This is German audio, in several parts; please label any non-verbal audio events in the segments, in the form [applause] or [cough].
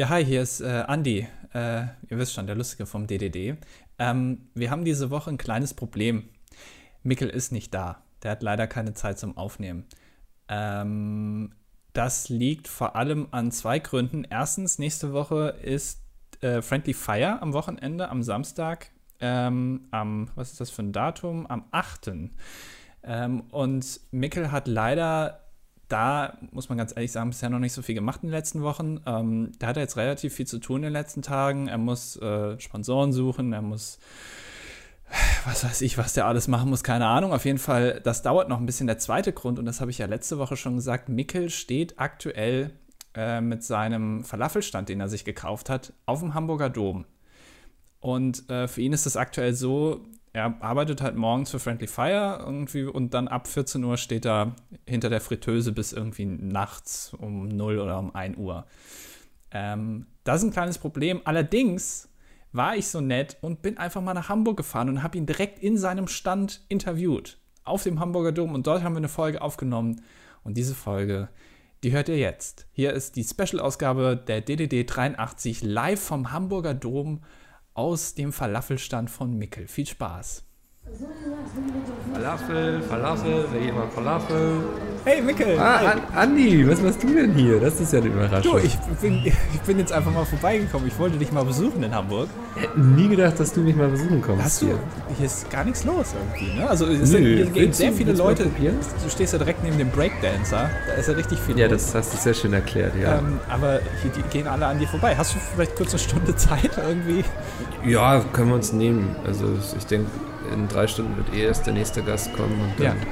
Ja, hi, hier ist äh, Andi. Äh, ihr wisst schon, der Lustige vom DDD. Ähm, wir haben diese Woche ein kleines Problem. Mikkel ist nicht da. Der hat leider keine Zeit zum Aufnehmen. Ähm, das liegt vor allem an zwei Gründen. Erstens, nächste Woche ist äh, Friendly Fire am Wochenende, am Samstag. Ähm, am, was ist das für ein Datum? Am 8. Ähm, und Mikkel hat leider da, muss man ganz ehrlich sagen, bisher noch nicht so viel gemacht in den letzten Wochen. Ähm, da hat er jetzt relativ viel zu tun in den letzten Tagen. Er muss äh, Sponsoren suchen, er muss was weiß ich, was der alles machen muss, keine Ahnung. Auf jeden Fall, das dauert noch ein bisschen. Der zweite Grund, und das habe ich ja letzte Woche schon gesagt, Mickel steht aktuell äh, mit seinem Falafelstand, den er sich gekauft hat, auf dem Hamburger Dom. Und äh, für ihn ist es aktuell so, er arbeitet halt morgens für Friendly Fire irgendwie und dann ab 14 Uhr steht er hinter der Fritteuse bis irgendwie nachts um 0 oder um 1 Uhr. Ähm, das ist ein kleines Problem. Allerdings war ich so nett und bin einfach mal nach Hamburg gefahren und habe ihn direkt in seinem Stand interviewt. Auf dem Hamburger Dom. Und dort haben wir eine Folge aufgenommen. Und diese Folge, die hört ihr jetzt. Hier ist die Special-Ausgabe der DDD 83 live vom Hamburger Dom aus dem Falafelstand von Mickel. Viel Spaß. Falafel, Falafel, will jemand Falafel? Hey Mickel! Ah, An Andi, was machst du denn hier? Das ist ja eine Überraschung. Du, ich bin, ich bin jetzt einfach mal vorbeigekommen. Ich wollte dich mal besuchen in Hamburg. Ich hätte nie gedacht, dass du mich mal besuchen kommst. Hast du? hier. Hier ist gar nichts los irgendwie, ne? Also es Nö, sind, hier gehen sehr viele Leute. Du stehst ja direkt neben dem Breakdancer. Da ist ja richtig viel Ja, los. das hast du sehr schön erklärt, ja. Ähm, aber hier, gehen alle an dir vorbei. Hast du vielleicht kurz eine Stunde Zeit irgendwie? Ja, können wir uns nehmen. Also ich denke, in drei Stunden wird eh erst der nächste Gast kommen und Ja. dann.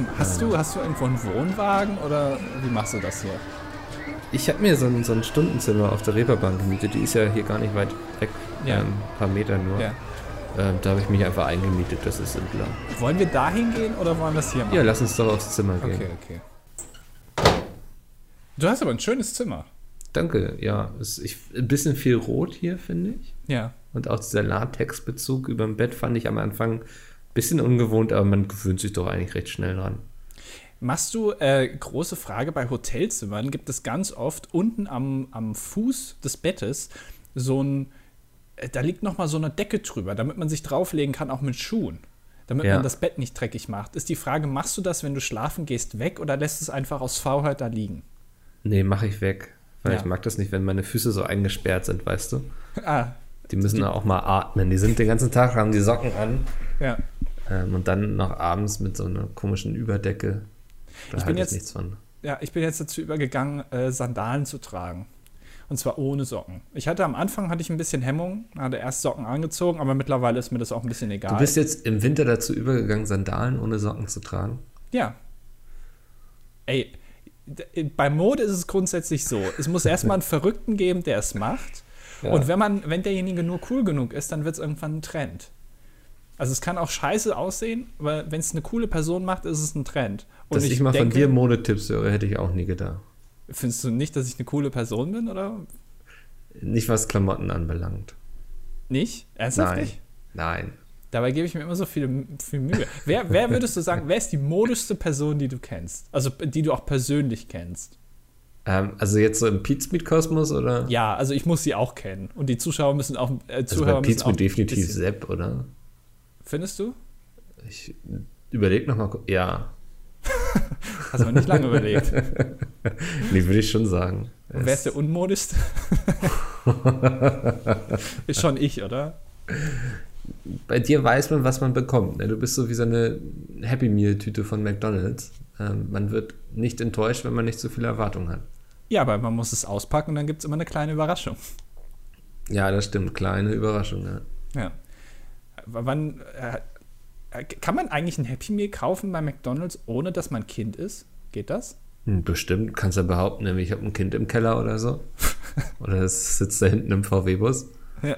Ähm, hast, du, hast du irgendwo einen Wohnwagen oder wie machst du das hier? Ich habe mir so ein, so ein Stundenzimmer auf der Reeperbahn gemietet. Die ist ja hier gar nicht weit weg. Ja. Ähm, ein paar Meter nur. Ja. Ähm, da habe ich mich einfach eingemietet. Das ist simpler. Wollen wir da hingehen oder wollen wir es hier machen? Ja, lass uns doch aufs Zimmer gehen. Okay, okay. Du hast aber ein schönes Zimmer. Danke, ja. Es, ich, ein bisschen viel rot hier, finde ich. Ja. Und auch dieser Latexbezug über dem Bett fand ich am Anfang ein bisschen ungewohnt, aber man gewöhnt sich doch eigentlich recht schnell dran. Machst du, äh, große Frage, bei Hotelzimmern gibt es ganz oft unten am, am Fuß des Bettes so ein, äh, da liegt noch mal so eine Decke drüber, damit man sich drauflegen kann, auch mit Schuhen. Damit Ja. man das Bett nicht dreckig macht. Ist die Frage, machst du das, wenn du schlafen gehst, weg oder lässt es einfach aus Faulheit da liegen? Nee, mache ich weg. Weil Ja. ich mag das nicht, wenn meine Füße so eingesperrt sind, weißt du? Ah, Die müssen auch mal atmen. Die sind den ganzen Tag, haben die Socken an. ja. Ähm, und dann noch abends mit so einer komischen Überdecke. Da Ich bin jetzt- nichts von. Ja, ich bin jetzt dazu übergegangen, äh, Sandalen zu tragen. Und zwar ohne Socken. Ich hatte am Anfang hatte ich ein bisschen Hemmung, hatte erst Socken angezogen, aber mittlerweile ist mir das auch ein bisschen egal. Du bist jetzt im Winter dazu übergegangen, Sandalen ohne Socken zu tragen. Ja. Ey, bei Mode ist es grundsätzlich so. Es muss erstmal einen Verrückten geben, der es macht. Ja. Und wenn man, wenn derjenige nur cool genug ist, dann wird es irgendwann ein Trend. Also es kann auch scheiße aussehen, aber wenn es eine coole Person macht, ist es ein Trend. Und Dass ich, mal von denke- dir Modetipps höre, hätte ich auch nie gedacht. Findest du nicht, dass ich eine coole Person bin, oder Nicht was Klamotten anbelangt. nicht? Ernsthaft Nein. nicht? Nein. Dabei gebe ich mir immer so viel, viel Mühe. wer, wer würdest du sagen, wer ist die modischste Person, die du kennst? Also die du auch persönlich kennst? Ähm, also jetzt so im Pizmeet-Kosmos oder? Ja, also ich muss sie auch kennen. Und die Zuschauer müssen auch, äh, also Zuhörer bei müssen auch definitiv Sepp, oder? Findest du? Ich überleg noch mal. ku- Ja, [laughs] Hast aber nicht lange überlegt. [laughs] nee, würde ich schon sagen. Und wer ist der unmodischste? [laughs] ist schon ich, oder? Bei dir weiß man, was man bekommt. Ne? Du bist so wie so eine Happy Meal-Tüte von McDonalds. Ähm, man wird nicht enttäuscht, wenn man nicht so viele Erwartungen hat. Ja, aber man muss es auspacken und dann gibt es immer eine kleine Überraschung. Ja, das stimmt. Kleine Überraschung. Ja. Ja. Wann äh, äh, kann man eigentlich ein Happy Meal kaufen bei McDonalds, ohne dass man Kind ist? Geht das? Hm, Bestimmt, kannst du behaupten, nämlich ich habe ein Kind im Keller oder so. [laughs] oder es sitzt da hinten im VW-Bus. Ja.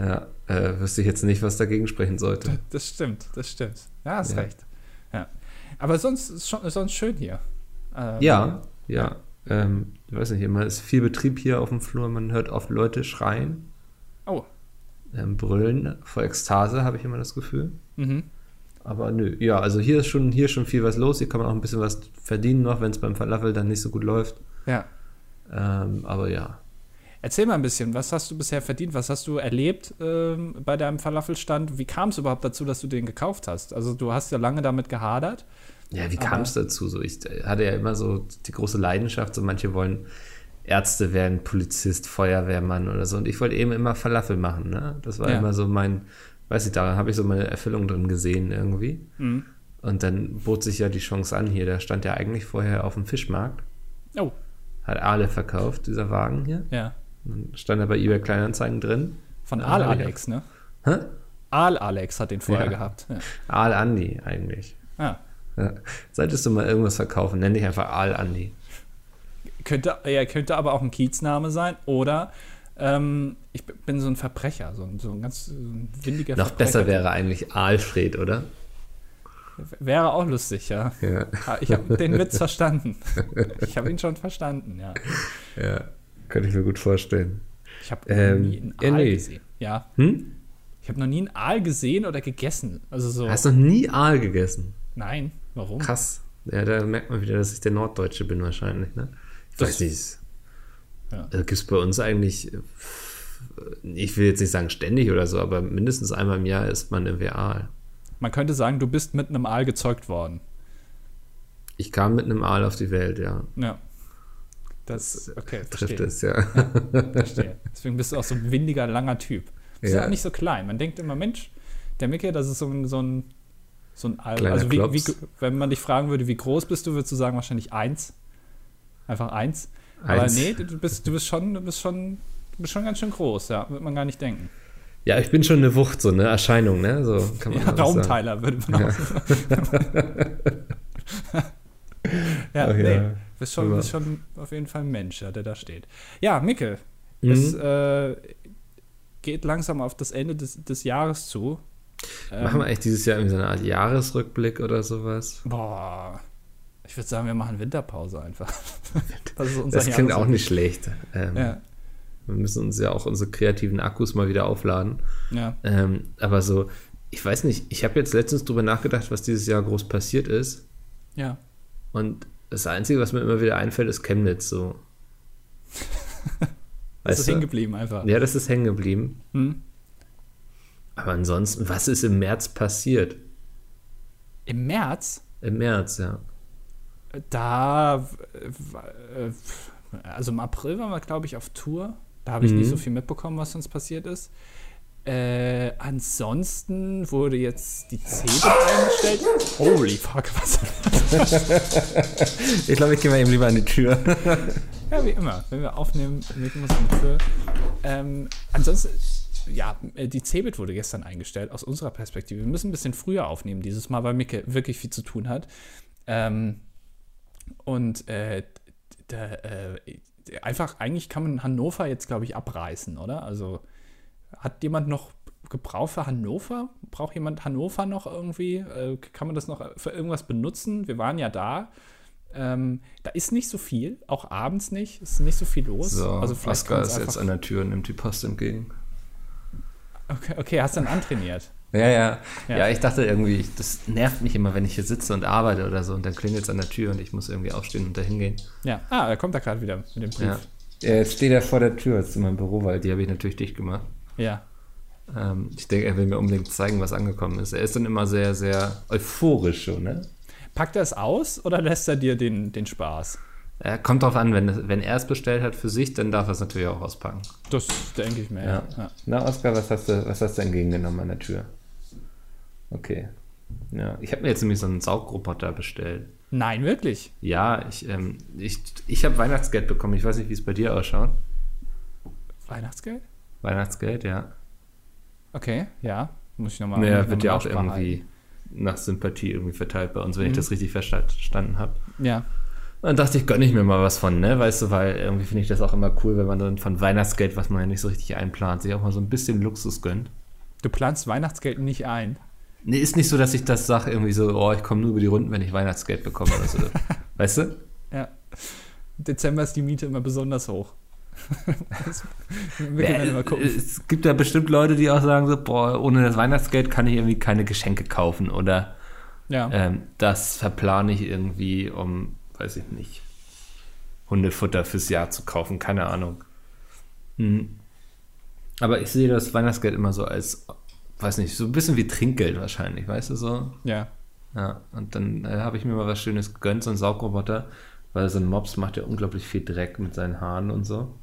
Ja, äh, wüsste ich jetzt nicht, was dagegen sprechen sollte. Das stimmt, das stimmt. Ja, hast Ja. recht. Ja. Aber sonst ist schon sonst schön hier. Ähm, Ja, ja. Ähm, ich weiß nicht, immer ist viel Betrieb hier auf dem Flur. Man hört oft Leute schreien, Oh. ähm, brüllen. Vor Ekstase habe ich immer das Gefühl. Mhm. Aber nö, ja, also hier ist schon, hier ist schon viel was los. Hier kann man auch ein bisschen was verdienen noch, wenn es beim Falafel dann nicht so gut läuft. Ja. Ähm, aber ja. Erzähl mal ein bisschen, was hast du bisher verdient? Was hast du erlebt ähm, bei deinem Falafelstand? Wie kam es überhaupt dazu, dass du den gekauft hast? Also du hast ja lange damit gehadert. Ja, wie kam es dazu? So, ich hatte ja immer so die große Leidenschaft, so manche wollen Ärzte werden, Polizist, Feuerwehrmann oder so. Und ich wollte eben immer Falafel machen. Ne? Das war ja. immer so mein, weiß ich, daran habe ich so meine Erfüllung drin gesehen irgendwie. Mhm. Und dann bot sich ja die Chance an hier. Da stand ja eigentlich vorher auf dem Fischmarkt. Oh. Hat Aale verkauft, dieser Wagen hier. Ja. Dann stand er bei eBay Kleinanzeigen drin. Von Aal Alex, ne? Hä? Aal Alex hat den vorher ja. gehabt. Ja. Aal Andi eigentlich. Ah. Solltest du mal irgendwas verkaufen, nenn dich einfach Aal Andi. Könnte, ja, könnte aber auch ein Kiezname sein oder ähm, ich bin so ein Verbrecher, so ein, so ein ganz so ein windiger Noch Verbrecher. besser wäre eigentlich Alfred, oder? Wäre auch lustig, ja. ja. Ah, ich habe den Witz [laughs] verstanden. Ich habe ihn schon verstanden, ja. Ja, könnte ich mir gut vorstellen. Ich habe ähm, nie einen Aal nee. gesehen. Ja. Hm? Ich habe noch nie einen Aal gesehen oder gegessen. Also so. Hast du noch nie Aal gegessen? Nein, warum? Krass. Ja, da merkt man wieder, dass ich der Norddeutsche bin wahrscheinlich, ne? Ich das, weiß nicht. Ja. Also gibt es bei uns eigentlich, ich will jetzt nicht sagen ständig oder so, aber mindestens einmal im Jahr isst man irgendwie Aal. Man könnte sagen, du bist mit einem Aal gezeugt worden. Ich kam mit einem Aal auf die Welt, ja. Ja. Das, okay, trifft verstehe. es, ja. ja. Verstehe. Deswegen bist du auch so ein windiger, langer Typ. Du bist ja. ja nicht so klein. Man denkt immer, Mensch, der Mickey, das ist so ein, so ein, so ein. Kleiner also, wie, wie, wenn man dich fragen würde, wie groß bist du, würdest du sagen, wahrscheinlich eins. Einfach eins. eins. Aber nee, du bist, du bist schon, du bist schon, du bist schon ganz schön groß, ja. Wird man gar nicht denken. Ja, ich bin schon eine Wucht, so eine Erscheinung, ne? So kann man ja, Raumteiler sagen. würde man auch sagen. [laughs] ja, Ach, nee. Ja. Bist schon, bist schon auf jeden Fall ein Mensch, ja, der da steht. Ja, Micke, mhm. es äh, geht langsam auf das Ende des, des Jahres zu. Machen ähm, wir eigentlich dieses Jahr irgendwie so eine Art Jahresrückblick oder sowas? Boah. Ich würde sagen, wir machen Winterpause einfach. [laughs] das, das klingt auch nicht schlecht. Ähm, ja. Wir müssen uns ja auch unsere kreativen Akkus mal wieder aufladen. Ja. Ähm, aber so, ich weiß nicht, ich habe jetzt letztens drüber nachgedacht, was dieses Jahr groß passiert ist. Ja. Und das Einzige, was mir immer wieder einfällt, ist Chemnitz so. [laughs] das ist hängen geblieben einfach. Ja, das ist hängen geblieben. Hm. Aber ansonsten, was ist im März passiert? Im März? Im März, ja. Da, äh, also im April waren wir, glaube ich, auf Tour. Da habe ich mhm. nicht so viel mitbekommen, was sonst passiert ist. Äh, ansonsten wurde jetzt die CeBIT eingestellt. Holy fuck, was Ich glaube, ich gehe mal eben lieber an die Tür. ja, wie immer. Wenn wir aufnehmen, wir uns an die Tür. Ähm, ansonsten, ja, äh, die CeBIT wurde gestern eingestellt, aus unserer Perspektive. Wir müssen ein bisschen früher aufnehmen dieses Mal, weil Micke wirklich viel zu tun hat. Ähm, und äh, da, äh, einfach, eigentlich kann man Hannover jetzt, glaube ich, abreißen, oder? Also hat jemand noch Gebrauch für Hannover? Braucht jemand Hannover noch irgendwie? Äh, kann man das noch für irgendwas benutzen? Wir waren ja da. Ähm, da ist nicht so viel, auch abends nicht. Ist nicht so viel los. So, also Oscar ist jetzt an der Tür und nimmt die Post entgegen. Okay, okay hast du dann antrainiert? Ja, ja, ja. Ja, ich dachte irgendwie, das nervt mich immer, wenn ich hier sitze und arbeite oder so und dann klingelt es an der Tür und ich muss irgendwie aufstehen und da hingehen. Ja, ah, er kommt da gerade wieder mit dem Brief. Ja. Jetzt steht er vor der Tür zu meinem Büro, weil die habe ich natürlich dicht gemacht. Ja. Ähm, ich denke, er will mir unbedingt zeigen, was angekommen ist. Er ist dann immer sehr, sehr euphorisch schon, ne? Packt er es aus oder lässt er dir den, den Spaß? Ja, kommt drauf an, wenn, wenn er es bestellt hat für sich, dann darf er es natürlich auch auspacken. Das denke ich mir, ja. ja. Na, Oskar, was hast, du, was hast du entgegengenommen an der Tür? Okay. Ja, ich habe mir jetzt nämlich so einen Saugroboter bestellt. Nein, wirklich? Ja, ich, ähm, ich, ich habe Weihnachtsgeld bekommen. Ich weiß nicht, wie es bei dir ausschaut. Weihnachtsgeld? Weihnachtsgeld, ja. Okay, ja. Muss ich nochmal. Naja, wird ja auch irgendwie nach Sympathie irgendwie verteilt bei uns, wenn mhm. ich das richtig verstanden habe. Ja. Dann dachte ich, gönne ich mir mal was von, ne? Weißt du, weil irgendwie finde ich das auch immer cool, wenn man dann von Weihnachtsgeld, was man ja nicht so richtig einplant, sich auch mal so ein bisschen Luxus gönnt. Du planst Weihnachtsgeld nicht ein? Nee, ist nicht so, dass ich das sage, irgendwie so, oh, ich komme nur über die Runden, wenn ich Weihnachtsgeld bekomme oder so. [laughs] weißt du? Ja. Dezember ist die Miete immer besonders hoch. [laughs] ja, es gibt ja bestimmt Leute, die auch sagen so, boah, ohne das Weihnachtsgeld kann ich irgendwie keine Geschenke kaufen oder ja. ähm, das verplane ich irgendwie, um, weiß ich nicht, Hundefutter fürs Jahr zu kaufen, keine Ahnung. Mhm. Aber ich sehe das Weihnachtsgeld immer so als, weiß nicht, so ein bisschen wie Trinkgeld wahrscheinlich, weißt du so? Ja. Ja, und dann äh, habe ich mir mal was Schönes gegönnt, so ein Saugroboter, weil so ein Mops macht ja unglaublich viel Dreck mit seinen Haaren und so.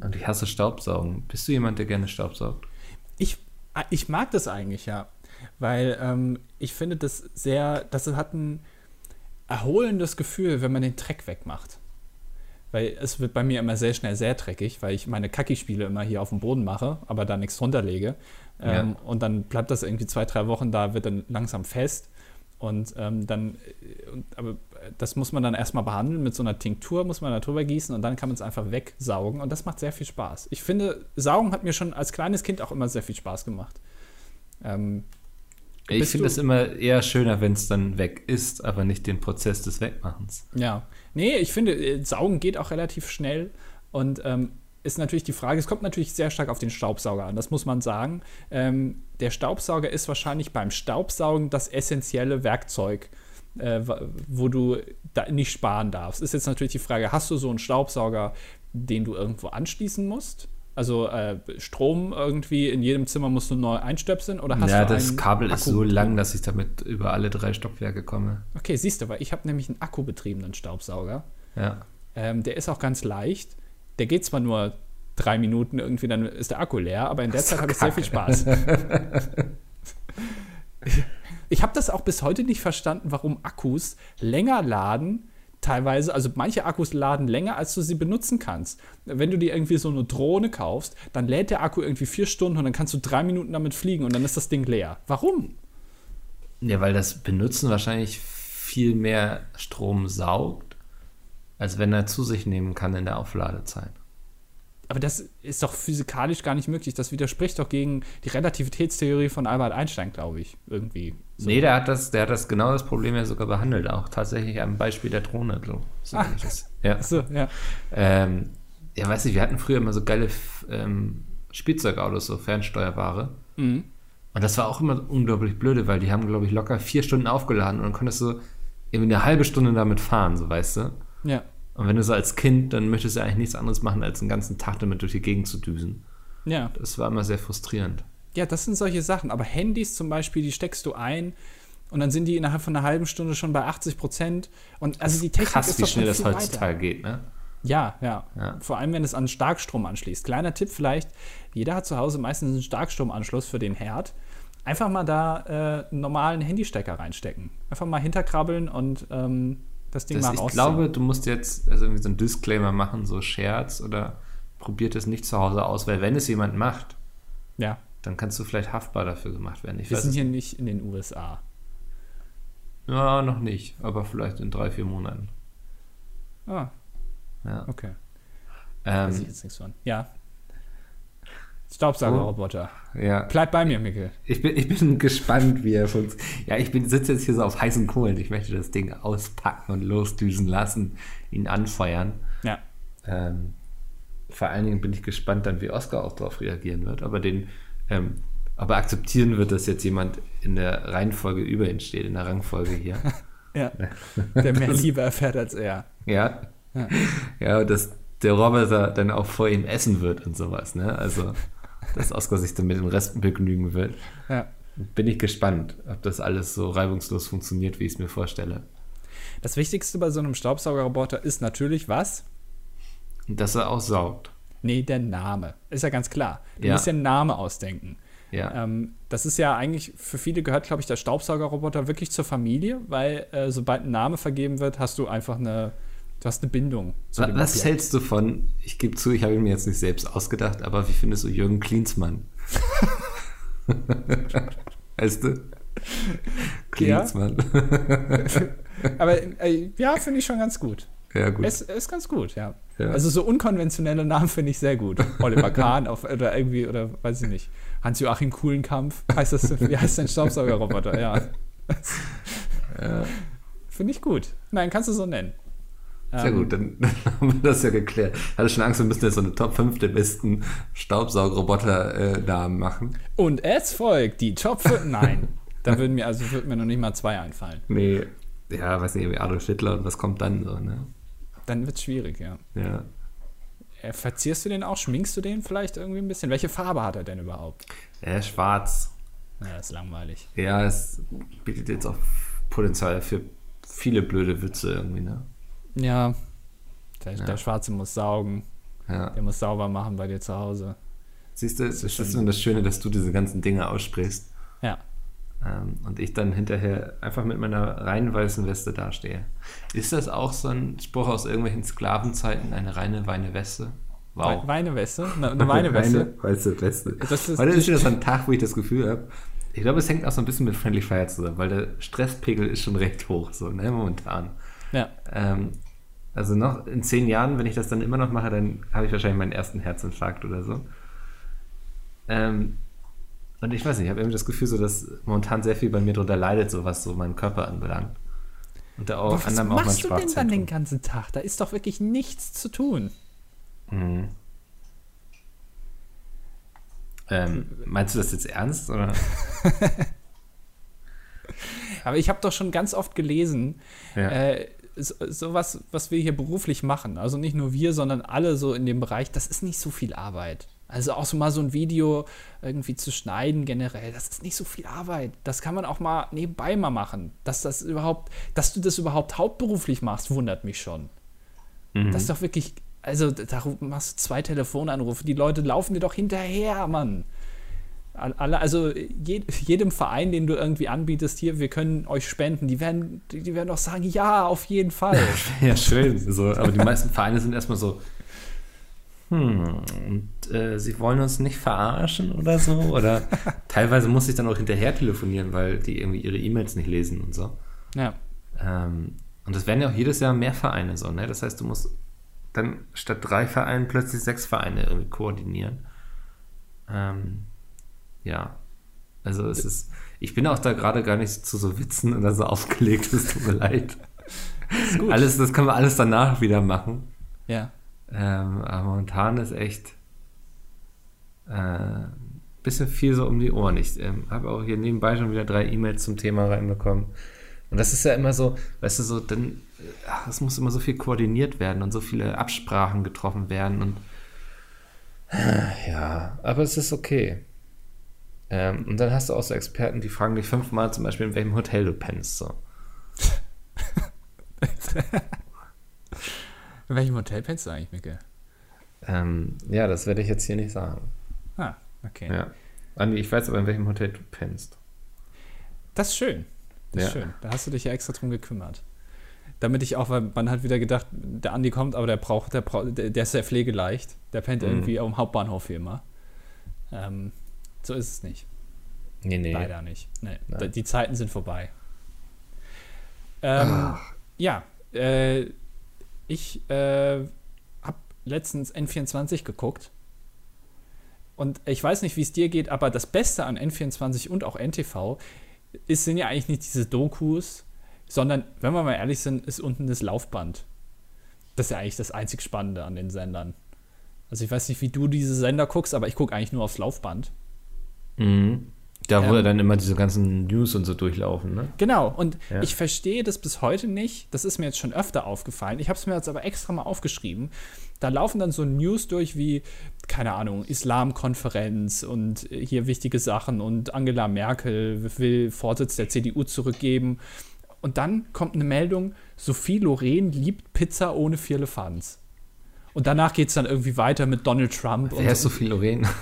Und ich hasse Staubsaugen. Bist du jemand, der gerne staubsaugt? Ich, ich mag das eigentlich, ja. Weil ähm, ich finde das sehr, das hat ein erholendes Gefühl, wenn man den Dreck wegmacht. Weil es wird bei mir immer sehr schnell sehr dreckig, weil ich meine Kacki-Spiele immer hier auf dem Boden mache, aber da nichts drunter lege. Ähm, ja. Und dann bleibt das irgendwie zwei, drei Wochen da, wird dann langsam fest. Und ähm, dann, und, aber das muss man dann erstmal behandeln mit so einer Tinktur, muss man da drüber gießen und dann kann man es einfach wegsaugen und das macht sehr viel Spaß. Ich finde, Saugen hat mir schon als kleines Kind auch immer sehr viel Spaß gemacht. Ähm, ich finde es immer eher schöner, wenn es dann weg ist, aber nicht den Prozess des Wegmachens. Ja. Nee, ich finde, äh, Saugen geht auch relativ schnell und ähm, ist natürlich die Frage, es kommt natürlich sehr stark auf den Staubsauger an, das muss man sagen. Ähm, der Staubsauger ist wahrscheinlich beim Staubsaugen das essentielle Werkzeug, äh, wo du da nicht sparen darfst. Ist jetzt natürlich die Frage, hast du so einen Staubsauger, den du irgendwo anschließen musst? Also äh, Strom irgendwie in jedem Zimmer musst du neu einstöpseln oder hast ja, du Ja, das Kabel Akku ist so lang, dass ich damit über alle drei Stockwerke komme. Okay, siehst du, weil ich habe nämlich einen akkubetriebenen Staubsauger. Ja. Ähm, der ist auch ganz leicht. Der geht zwar nur drei Minuten irgendwie, dann ist der Akku leer, aber in der Zeit habe ich sehr viel Spaß. [laughs] ich habe das auch bis heute nicht verstanden, warum Akkus länger laden, teilweise, also manche Akkus laden länger, als du sie benutzen kannst. Wenn du dir irgendwie so eine Drohne kaufst, dann lädt der Akku irgendwie vier Stunden und dann kannst du drei Minuten damit fliegen und dann ist das Ding leer. Warum? Ja, weil das Benutzen wahrscheinlich viel mehr Strom saugt, als wenn er zu sich nehmen kann in der Aufladezeit. Aber das ist doch physikalisch gar nicht möglich. Das widerspricht doch gegen die Relativitätstheorie von Albert Einstein, glaube ich, irgendwie. So. Nee, der hat, das, der hat das genau das Problem ja sogar behandelt, auch tatsächlich am Beispiel der Drohne. So, so ah. ja. So, ja. Ähm, ja, weiß nicht, wir hatten früher immer so geile ähm, Spielzeugautos, so fernsteuerbare. Mhm. Und das war auch immer unglaublich blöde, weil die haben, glaube ich, locker vier Stunden aufgeladen und dann konntest du irgendwie eine halbe Stunde damit fahren, so weißt du. Ja. Und wenn du so als Kind, dann möchtest du eigentlich nichts anderes machen, als einen ganzen Tag damit durch die Gegend zu düsen. Ja. Das war immer sehr frustrierend. Ja, das sind solche Sachen. Aber Handys zum Beispiel, die steckst du ein und dann sind die innerhalb von einer halben Stunde schon bei 80 Prozent. Und also die Technik krass, ist wie schnell das heutzutage geht, ne? Ja, ja, ja, Vor allem, wenn es an Starkstrom anschließt. Kleiner Tipp vielleicht: Jeder hat zu Hause meistens einen Starkstromanschluss für den Herd. Einfach mal da äh, einen normalen Handystecker reinstecken. Einfach mal hinterkrabbeln und ähm, das Ding das, mal rausziehen. Ich glaube, du musst jetzt also irgendwie so einen Disclaimer machen, so Scherz oder probiert es nicht zu Hause aus, weil wenn es jemand macht, ja. dann kannst du vielleicht haftbar dafür gemacht werden. Ich Wir sind hier nicht in den USA. Ja, noch nicht, aber vielleicht in drei, vier Monaten. Ah. Ja. Okay. Ähm, Weiß ich jetzt nichts von. Ja. Staubsaugerroboter. Ja. Bleib bei mir, Mikkel. Ich bin, ich bin gespannt, wie er funktioniert. Ja, ich sitze jetzt hier so auf heißen Kohlen. Ich möchte das Ding auspacken und losdüsen lassen, ihn anfeuern. Ja. Ähm, vor allen Dingen bin ich gespannt dann, wie Oscar auch darauf reagieren wird. Aber den, ähm, aber akzeptieren wird, dass jetzt jemand in der Reihenfolge über ihn steht, in der Rangfolge hier. [laughs] ja. Der mehr Liebe erfährt als er. Ja. Ja, ja dass der Roboter dann auch vor ihm essen wird und sowas, ne? Also dass Oscar sich dann mit den Resten begnügen wird. Ja. Bin ich gespannt, ob das alles so reibungslos funktioniert, wie ich es mir vorstelle. Das Wichtigste bei so einem Staubsaugerroboter ist natürlich was? Dass er aussaugt. Nee, der Name. Ist ja ganz klar. Du ja. musst ja einen Namen ausdenken. Ja. Ähm, das ist ja eigentlich, für viele gehört, glaube ich, der Staubsaugerroboter wirklich zur Familie, weil äh, sobald ein Name vergeben wird, hast du einfach eine, Du hast eine Bindung. Was, was hältst du von, ich gebe zu, ich habe ihn mir jetzt nicht selbst ausgedacht, aber wie findest du Jürgen Klinsmann? [laughs] weißt du? Klinsmann. Ja. [laughs] aber äh, ja, finde ich schon ganz gut. Ja, gut. Es ist ganz gut, ja. ja. Also so unkonventionelle Namen finde ich sehr gut. [laughs] Oliver Kahn auf, oder irgendwie, oder weiß ich nicht. Hans-Joachim Kuhlenkampf, heißt das, wie heißt dein Staubsaugerroboter? Ja. ja. Finde ich gut. Nein, kannst du so nennen. Sehr ähm, gut, dann, [laughs] dann, haben wir das ja geklärt. Ich hatte schon Angst, wir müssen jetzt so eine Top 5 der besten Staubsaugerroboter-Namen äh, machen. Und es folgt die Top 5. [laughs] Nein, da würden mir, also würden mir noch nicht mal zwei einfallen. Nee, ja, weiß nicht, wie Adolf Hitler und was kommt dann so, ne? Dann wird es schwierig, ja. Ja. Äh, verzierst du den auch? Schminkst du den vielleicht irgendwie ein bisschen? Welche Farbe hat er denn überhaupt? Er ist schwarz. Ja, das ist langweilig. Ja, es bietet jetzt auch Potenzial für viele blöde Witze irgendwie, ne? Ja. Der, Ja. der Schwarze muss saugen. Ja. Der muss sauber machen bei dir zu Hause. Siehst du, es ist schon- das Schöne, dass du diese ganzen Dinge aussprichst Ja. ähm, und ich dann hinterher einfach mit meiner rein weißen Weste dastehe. Ist das auch so ein Spruch aus irgendwelchen Sklavenzeiten, eine reine weine Weste? Wow. We- Weineweste? Eine, [laughs] eine Weineweste? Reine weiße Weste. Das ist- Heute ist wieder so ein Tag, wo ich das Gefühl habe, ich glaube, es hängt auch so ein bisschen mit Friendly Fire zusammen, weil der Stresspegel ist schon recht hoch, so, ne, momentan. Ja. Ähm, also noch in zehn Jahren, wenn ich das dann immer noch mache, dann habe ich wahrscheinlich meinen ersten Herzinfarkt oder so. Ähm, und ich weiß nicht, ich habe irgendwie das Gefühl, so, dass momentan sehr viel bei mir drunter leidet, so was so meinen Körper anbelangt. Und da auch was anderem auch mein machst du denn dann den ganzen Tag? Da ist doch wirklich nichts zu tun. Mhm. Ähm, meinst du das jetzt ernst? Oder? [laughs] Aber ich habe doch schon ganz oft gelesen, Ja. äh, so, sowas, was wir hier beruflich machen, also nicht nur wir, sondern alle so in dem Bereich, das ist nicht so viel Arbeit. Also auch so mal so ein Video irgendwie zu schneiden generell, das ist nicht so viel Arbeit. Das kann man auch mal nebenbei mal machen. Dass das überhaupt, dass du das überhaupt hauptberuflich machst, wundert mich schon. Mhm. Das ist doch wirklich, also da machst du zwei Telefonanrufe, die Leute laufen dir doch hinterher, Mann. All- Alle, also je, jedem Verein, den du irgendwie anbietest, hier, wir können euch spenden, die werden, die werden doch sagen, ja, auf jeden Fall. [laughs] Ja, schön. So, aber die meisten Vereine sind erstmal so, hm, und äh, sie wollen uns nicht verarschen oder so? Oder [laughs] teilweise muss ich dann auch hinterher telefonieren, weil die irgendwie ihre E-Mails nicht lesen und so. ja. Ähm, und das werden ja auch jedes Jahr mehr Vereine so, ne? Das heißt, du musst dann statt drei Vereinen plötzlich sechs Vereine irgendwie koordinieren. Ähm, ja. Also es ist, ich bin auch da gerade gar nicht zu so Witzen oder so aufgelegt, es tut mir leid. Ist gut. Alles, das können wir alles danach wieder machen. Ja. Ähm, aber momentan ist echt ein bisschen viel so um die Ohren. Ich ähm, habe auch hier nebenbei schon wieder drei E-Mails zum Thema reinbekommen. Und das ist ja immer so, weißt du, so, dann, äh, ach, es muss immer so viel koordiniert werden und so viele Absprachen getroffen werden und äh, ja, aber es ist okay. Ähm, und dann hast du auch so Experten, die fragen dich fünfmal zum Beispiel, in welchem Hotel du pennst. So. [laughs] In welchem Hotel pennst du eigentlich, Micke? Ähm, ja, das werde ich jetzt hier nicht sagen. Ah, okay. Ja. Andi, ich weiß aber, in welchem Hotel du pennst. Das ist schön. Das ist Ja. schön. Da hast du dich ja extra drum gekümmert. Damit ich auch, weil man hat wieder gedacht, der Andi kommt, aber der braucht, der, braucht, der, ist sehr pflegeleicht. Der pennt Mhm. irgendwie am Hauptbahnhof wie immer. Ähm, so ist es nicht. Nee, nee. Leider nicht. Nee, Nein. die Zeiten sind vorbei. Ähm, ja, äh, ich äh, habe letztens N24 geguckt. Und ich weiß nicht, wie es dir geht, aber das Beste an N24 und auch NTV ist, sind ja eigentlich nicht diese Dokus, sondern, wenn wir mal ehrlich sind, ist unten das Laufband. Das ist ja eigentlich das einzig Spannende an den Sendern. Also ich weiß nicht, wie du diese Sender guckst, aber ich gucke eigentlich nur aufs Laufband. Mhm. Da, wo Ähm, dann immer diese ganzen News und so durchlaufen, ne? Genau, und Ja. ich verstehe das bis heute nicht. Das ist mir jetzt schon öfter aufgefallen. Ich habe es mir jetzt aber extra mal aufgeschrieben. Da laufen dann so News durch wie, keine Ahnung, Islamkonferenz und äh, hier wichtige Sachen und Angela Merkel will Vorsitz der CDU zurückgeben. Und dann kommt eine Meldung, Sophie Loren liebt Pizza ohne Firlefanz. Und danach geht es dann irgendwie weiter mit Donald Trump. Wer ist Sophie Loren? [laughs]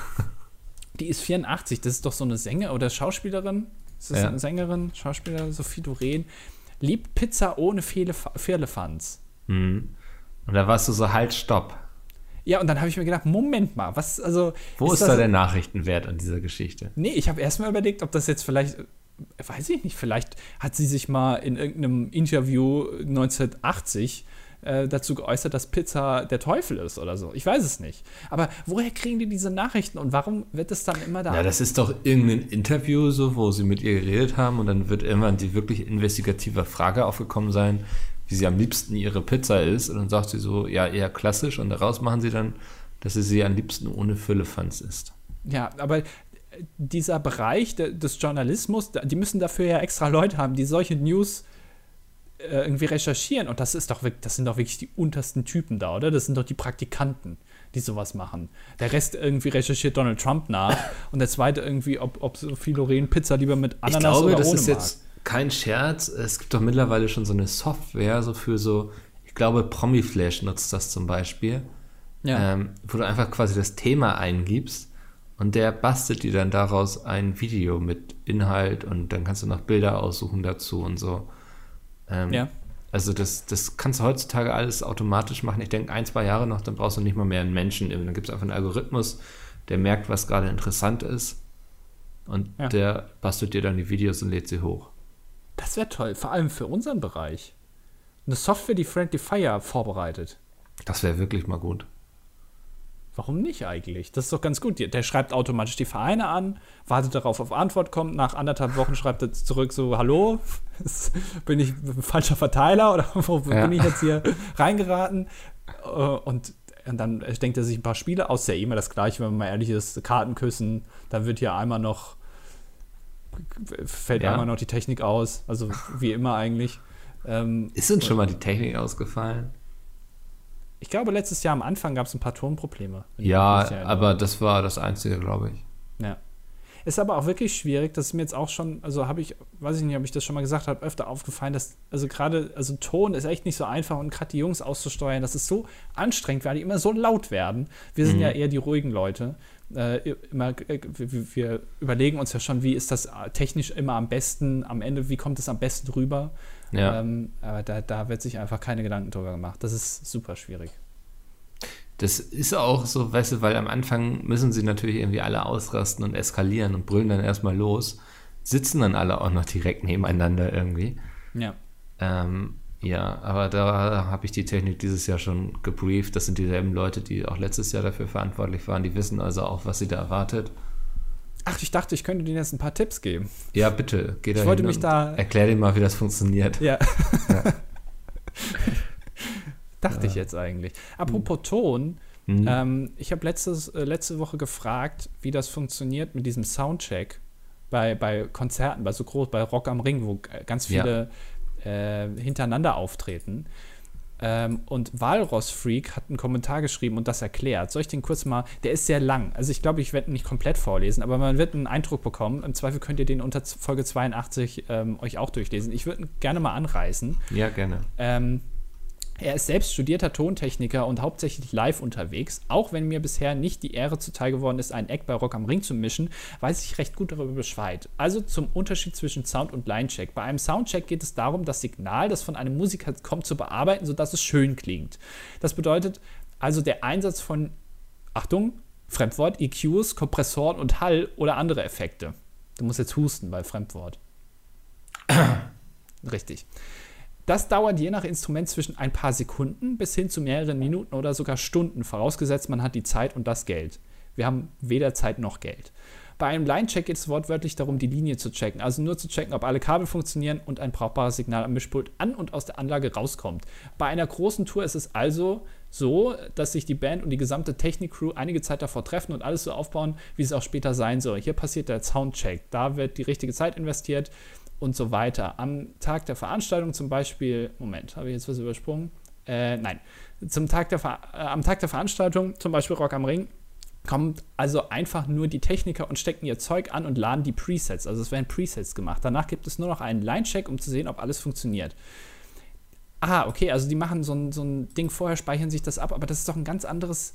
die ist 84, das ist doch so eine Sänger oder Schauspielerin. Ist das Ja. eine Sängerin, Schauspielerin, Sophie Doreen? Liebt Pizza ohne Firlef- Firlefanz. mhm. Und da warst du so, halt, stopp. Ja, und dann habe ich mir gedacht, Moment mal, was, also. Wo ist, das, da der Nachrichtenwert an dieser Geschichte? Nee, ich habe erstmal überlegt, ob das jetzt vielleicht, äh, weiß ich nicht, vielleicht hat sie sich mal in irgendeinem Interview 1980 äh, dazu geäußert, dass Pizza der Teufel ist oder so. Ich weiß es nicht. Aber woher kriegen die diese Nachrichten und warum wird es dann immer da? Ja, das ist doch irgendein Interview, so, wo sie mit ihr geredet haben und dann wird irgendwann die wirklich investigative Frage aufgekommen sein, wie sie am liebsten ihre Pizza ist. Und dann sagt sie so, ja, eher klassisch. Und daraus machen sie dann, dass sie sie am liebsten ohne Füllefanz isst. Ja, aber dieser Bereich de, des Journalismus, die müssen dafür ja extra Leute haben, die solche News äh, irgendwie recherchieren. Und das ist doch wirklich, das sind doch wirklich die untersten Typen da, oder? Das sind doch die Praktikanten. die sowas machen. Der Rest irgendwie recherchiert Donald Trump nach [laughs] und der zweite irgendwie, ob, ob Sophie Loren Pizza lieber mit Ananas ich glaube, oder das ohne ist mag. jetzt kein Scherz. Es gibt doch mittlerweile schon so eine Software, so für so, ich glaube, Promiflash nutzt das zum Beispiel. Ja. Ähm, wo du einfach quasi das Thema eingibst und der bastelt dir dann daraus ein Video mit Inhalt und dann kannst du noch Bilder aussuchen dazu und so. Ähm, ja. Also das, das kannst du heutzutage alles automatisch machen. Ich denke, ein, zwei Jahre noch, dann brauchst du nicht mal mehr einen Menschen. Dann gibt es einfach einen Algorithmus, der merkt, was gerade interessant ist und ja. der bastelt dir dann die Videos und lädt sie hoch. Das wäre toll, vor allem für unseren Bereich. Eine Software, die Friendly Fire vorbereitet. Das wäre wirklich mal gut. Warum nicht eigentlich? Das ist doch ganz gut. Der schreibt automatisch die Vereine an, wartet darauf, auf Antwort kommt. Nach anderthalb Wochen schreibt er zurück so, hallo, [laughs] bin ich falscher Verteiler oder [laughs] wo ja. bin ich jetzt hier reingeraten? Äh, und, und dann denkt er sich ein paar Spiele aus. Ja immer das Gleiche, wenn man mal ehrlich ist, Karten küssen. Dann wird hier einmal noch, fällt ja. einmal noch die Technik aus. Also wie immer eigentlich. Ähm, ist uns schon mal die Technik ausgefallen? Ich glaube, letztes Jahr am Anfang gab es ein paar Tonprobleme. Ja, aber das war das Einzige, glaube ich. Ja. Ist aber auch wirklich schwierig, das ist mir jetzt auch schon, also habe ich, weiß ich nicht, ob ich das schon mal gesagt habe, öfter aufgefallen, dass, also gerade, also Ton ist echt nicht so einfach und gerade die Jungs auszusteuern, das ist so anstrengend, weil die immer so laut werden. Wir sind mhm. ja eher die ruhigen Leute. Äh, immer, äh, wir, wir, überlegen uns ja schon, wie ist das technisch immer am besten, am Ende, wie kommt es am besten rüber. Ja. Ähm, aber da, da wird sich einfach keine Gedanken drüber gemacht. Das ist super schwierig. Das ist auch so, weißt du, weil am Anfang müssen sie natürlich irgendwie alle ausrasten und eskalieren und brüllen dann erstmal los, sitzen dann alle auch noch direkt nebeneinander irgendwie. Ja. Ähm, ja, aber da habe ich die Technik dieses Jahr schon gebrieft. Das sind dieselben Leute, die auch letztes Jahr dafür verantwortlich waren. Die wissen also auch, was sie da erwartet. Ach, ich dachte, ich könnte dir jetzt ein paar Tipps geben. Ja, bitte. Geh da ich wollte mich da. Erklär dir mal, wie das funktioniert. Ja. ja. [laughs] dachte ja. ich jetzt eigentlich. Apropos hm. Ton. Mhm. Ähm, ich habe äh, letzte Woche gefragt, wie das funktioniert mit diesem Soundcheck bei, bei Konzerten, bei so groß, bei Rock am Ring, wo ganz viele ja. äh, hintereinander auftreten. Ähm, und Walross Freak hat einen Kommentar geschrieben und das erklärt. Soll ich den kurz mal? Der ist sehr lang. Also ich glaube, ich werde ihn nicht komplett vorlesen, aber man wird einen Eindruck bekommen. Im Zweifel könnt ihr den unter Folge 82 ähm, euch auch durchlesen. Ich würde ihn gerne mal anreißen. Ja, gerne. Ähm, er ist selbst studierter Tontechniker und hauptsächlich live unterwegs. Auch wenn mir bisher nicht die Ehre zuteil geworden ist, ein Eck bei Rock am Ring zu mischen, weiß ich recht gut darüber Bescheid. Also zum Unterschied zwischen Sound und Linecheck. Bei einem Soundcheck geht es darum, das Signal, das von einem Musiker kommt, zu bearbeiten, sodass es schön klingt. Das bedeutet also der Einsatz von, Achtung, Fremdwort, EQs, Kompressoren und Hall oder andere Effekte. Du musst jetzt husten bei Fremdwort. [clears throat] Richtig. Das dauert je nach Instrument zwischen ein paar Sekunden bis hin zu mehreren Minuten oder sogar Stunden, vorausgesetzt man hat die Zeit und das Geld. Wir haben weder Zeit noch Geld. Bei einem Line-Check geht es wortwörtlich darum, die Linie zu checken, also nur zu checken, ob alle Kabel funktionieren und ein brauchbares Signal am Mischpult an und aus der Anlage rauskommt. Bei einer großen Tour ist es also so, dass sich die Band und die gesamte Technik-Crew einige Zeit davor treffen und alles so aufbauen, wie es auch später sein soll. Hier passiert der Soundcheck. Da wird die richtige Zeit investiert und so weiter. Am Tag der Veranstaltung zum Beispiel, Moment, habe ich jetzt was übersprungen? Äh, nein. Zum Tag der äh, am Tag der Veranstaltung, zum Beispiel Rock am Ring, kommt also einfach nur die Techniker und stecken ihr Zeug an und laden die Presets. Also es werden Presets gemacht. Danach gibt es nur noch einen Line-Check, um zu sehen, ob alles funktioniert. Ah, okay, also die machen so ein, so ein Ding vorher, speichern sich das ab, aber das ist doch ein ganz anderes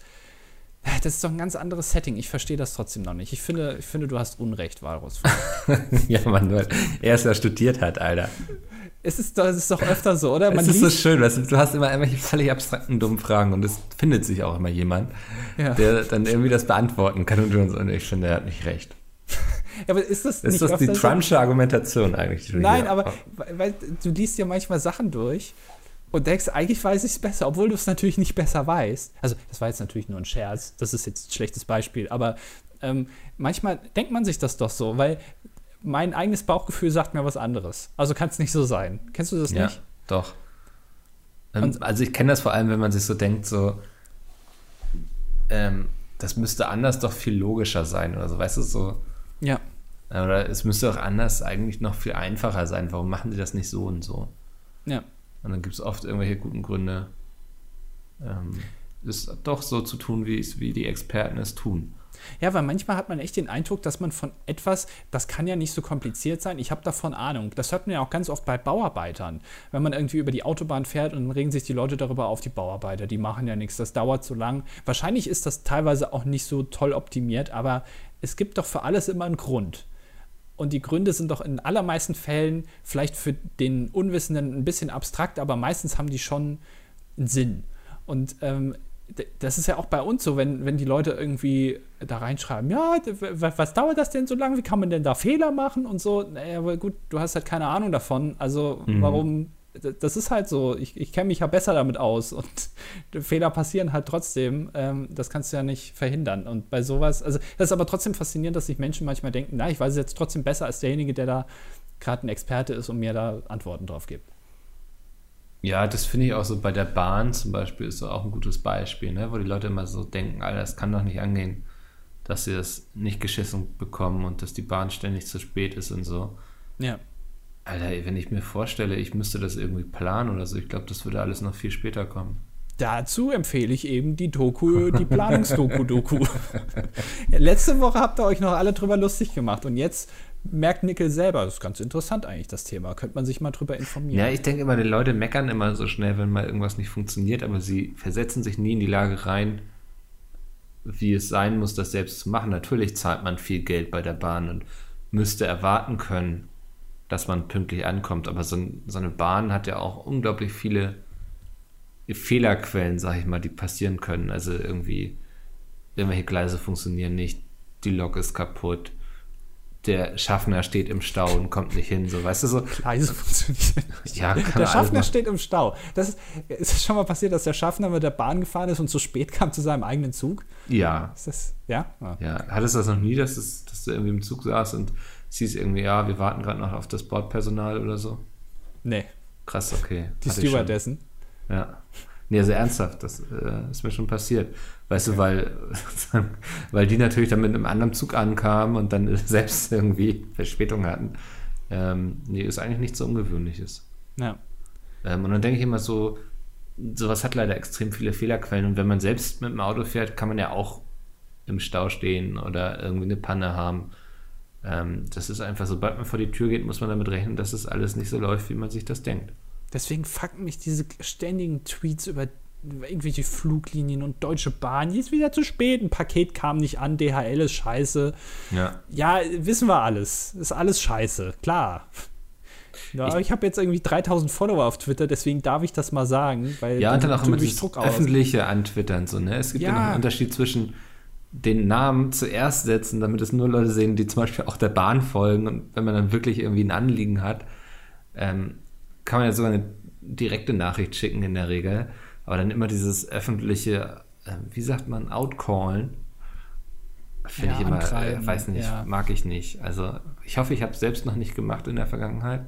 das ist doch ein ganz anderes Setting. Ich verstehe das trotzdem noch nicht. Ich finde, ich finde du hast Unrecht, Walrus. [laughs] ja, Mann, weil er es ja studiert hat, Alter. Es ist, doch, es ist doch öfter so, oder? Man es ist so schön, weißt du, du hast immer irgendwelche völlig abstrakten, dummen Fragen und es findet sich auch immer jemand, ja. der dann irgendwie das beantworten kann und, und ich finde, er hat nicht recht. [laughs] Ja, aber ist das, ist das die Trumpsche Argumentation eigentlich? Nein, aber weil, du liest ja manchmal Sachen durch und denkst, eigentlich weiß ich es besser, obwohl du es natürlich nicht besser weißt. Also, das war jetzt natürlich nur ein Scherz, das ist jetzt ein schlechtes Beispiel, aber ähm, manchmal denkt man sich das doch so, weil mein eigenes Bauchgefühl sagt mir was anderes. Also kann es nicht so sein. Kennst du das ja, nicht? Doch. Ähm, also ich kenne das vor allem, wenn man sich so denkt, so, ähm, das müsste anders doch viel logischer sein oder so, weißt du, so. Ja. Oder es müsste auch anders eigentlich noch viel einfacher sein. Warum machen sie das nicht so und so? Ja. Und dann gibt es oft irgendwelche guten Gründe. Ähm, es doch so zu tun, wie, es, wie die Experten es tun. Ja, weil manchmal hat man echt den Eindruck, dass man von etwas, das kann ja nicht so kompliziert sein, ich habe davon Ahnung. Das hört man ja auch ganz oft bei Bauarbeitern. Wenn man irgendwie über die Autobahn fährt und dann regen sich die Leute darüber auf, die Bauarbeiter, die machen ja nichts, das dauert so lang. Wahrscheinlich ist das teilweise auch nicht so toll optimiert, aber es gibt doch für alles immer einen Grund. Und die Gründe sind doch in allermeisten Fällen vielleicht für den Unwissenden ein bisschen abstrakt, aber meistens haben die schon einen Sinn. Und ähm, das ist ja auch bei uns so, wenn, wenn die Leute irgendwie da reinschreiben, ja, was dauert das denn so lange? Wie kann man denn da Fehler machen und so? Naja, aber gut, du hast halt keine Ahnung davon. Also mhm. warum? Das ist halt so. Ich, ich kenne mich ja besser damit aus und [laughs] Fehler passieren halt trotzdem. Ähm, das kannst du ja nicht verhindern. Und bei sowas, also das ist aber trotzdem faszinierend, dass sich Menschen manchmal denken, na, ich weiß es jetzt trotzdem besser als derjenige, der da gerade ein Experte ist und mir da Antworten drauf gibt. Ja, das finde ich auch so bei der Bahn zum Beispiel ist so auch ein gutes Beispiel, ne? wo die Leute immer so denken, Alter, das kann doch nicht angehen, dass sie das nicht geschissen bekommen und dass die Bahn ständig zu spät ist und so. Ja. Alter, wenn ich mir vorstelle, ich müsste das irgendwie planen oder so, ich glaube, das würde alles noch viel später kommen. Dazu empfehle ich eben die Doku, die [laughs] Planungsdoku-Doku. [laughs] Letzte Woche habt ihr euch noch alle drüber lustig gemacht und jetzt merkt Nickel selber, das ist ganz interessant eigentlich, das Thema. Könnte man sich mal drüber informieren. Ja, ich denke immer, die Leute meckern immer so schnell, wenn mal irgendwas nicht funktioniert, aber sie versetzen sich nie in die Lage rein, wie es sein muss, das selbst zu machen. Natürlich zahlt man viel Geld bei der Bahn und müsste erwarten können, dass man pünktlich ankommt, aber so, so eine Bahn hat ja auch unglaublich viele Fehlerquellen, sag ich mal, die passieren können. Also irgendwie irgendwelche Gleise funktionieren nicht, die Lok ist kaputt, der Schaffner steht im Stau und kommt nicht hin, so weißt du so. Leise funktioniert nicht. Ja, der Schaffner steht im Stau. Das ist, ist es schon mal passiert, dass der Schaffner mit der Bahn gefahren ist und zu spät kam zu seinem eigenen Zug? Ja. Ist das, ja? Ah. Ja. Hattest du das noch nie, dass, es, dass du irgendwie im Zug saß und siehst irgendwie, ja, wir warten gerade noch auf das Bordpersonal oder so? Nee. Krass, okay. Die Stewardessen? Ja. Nee, also ernsthaft, das äh, ist mir schon passiert. Weißt okay. du, weil, [laughs] weil die natürlich dann mit einem anderen Zug ankamen und dann [laughs] selbst irgendwie Verspätung hatten. Ähm, nee, ist eigentlich nichts so Ungewöhnliches. Ja. Ähm, und dann denke ich immer so, sowas hat leider extrem viele Fehlerquellen. Und wenn man selbst mit dem Auto fährt, kann man ja auch im Stau stehen oder irgendwie eine Panne haben. Ähm, das ist einfach, sobald man vor die Tür geht, muss man damit rechnen, dass es das alles nicht so läuft, wie man sich das denkt. Deswegen fucken mich diese ständigen Tweets über irgendwelche Fluglinien und Deutsche Bahn. Jetzt wieder zu spät, ein Paket kam nicht an, DHL ist scheiße. Ja, ja wissen wir alles. Ist alles scheiße, klar. Ja, ich, ich habe jetzt irgendwie 3000 Follower auf Twitter, deswegen darf ich das mal sagen. Weil ja, und dann auch immer das öffentliche antwittern. So, ne? Es gibt ja. ja noch einen Unterschied zwischen den Namen zuerst setzen, damit es nur Leute sehen, die zum Beispiel auch der Bahn folgen und wenn man dann wirklich irgendwie ein Anliegen hat, ähm, kann man ja sogar eine direkte Nachricht schicken in der Regel. Aber dann immer dieses öffentliche, äh, wie sagt man, Outcallen, finde ja, ich immer, äh, weiß nicht, ja. mag ich nicht. Also ich hoffe, ich habe es selbst noch nicht gemacht in der Vergangenheit.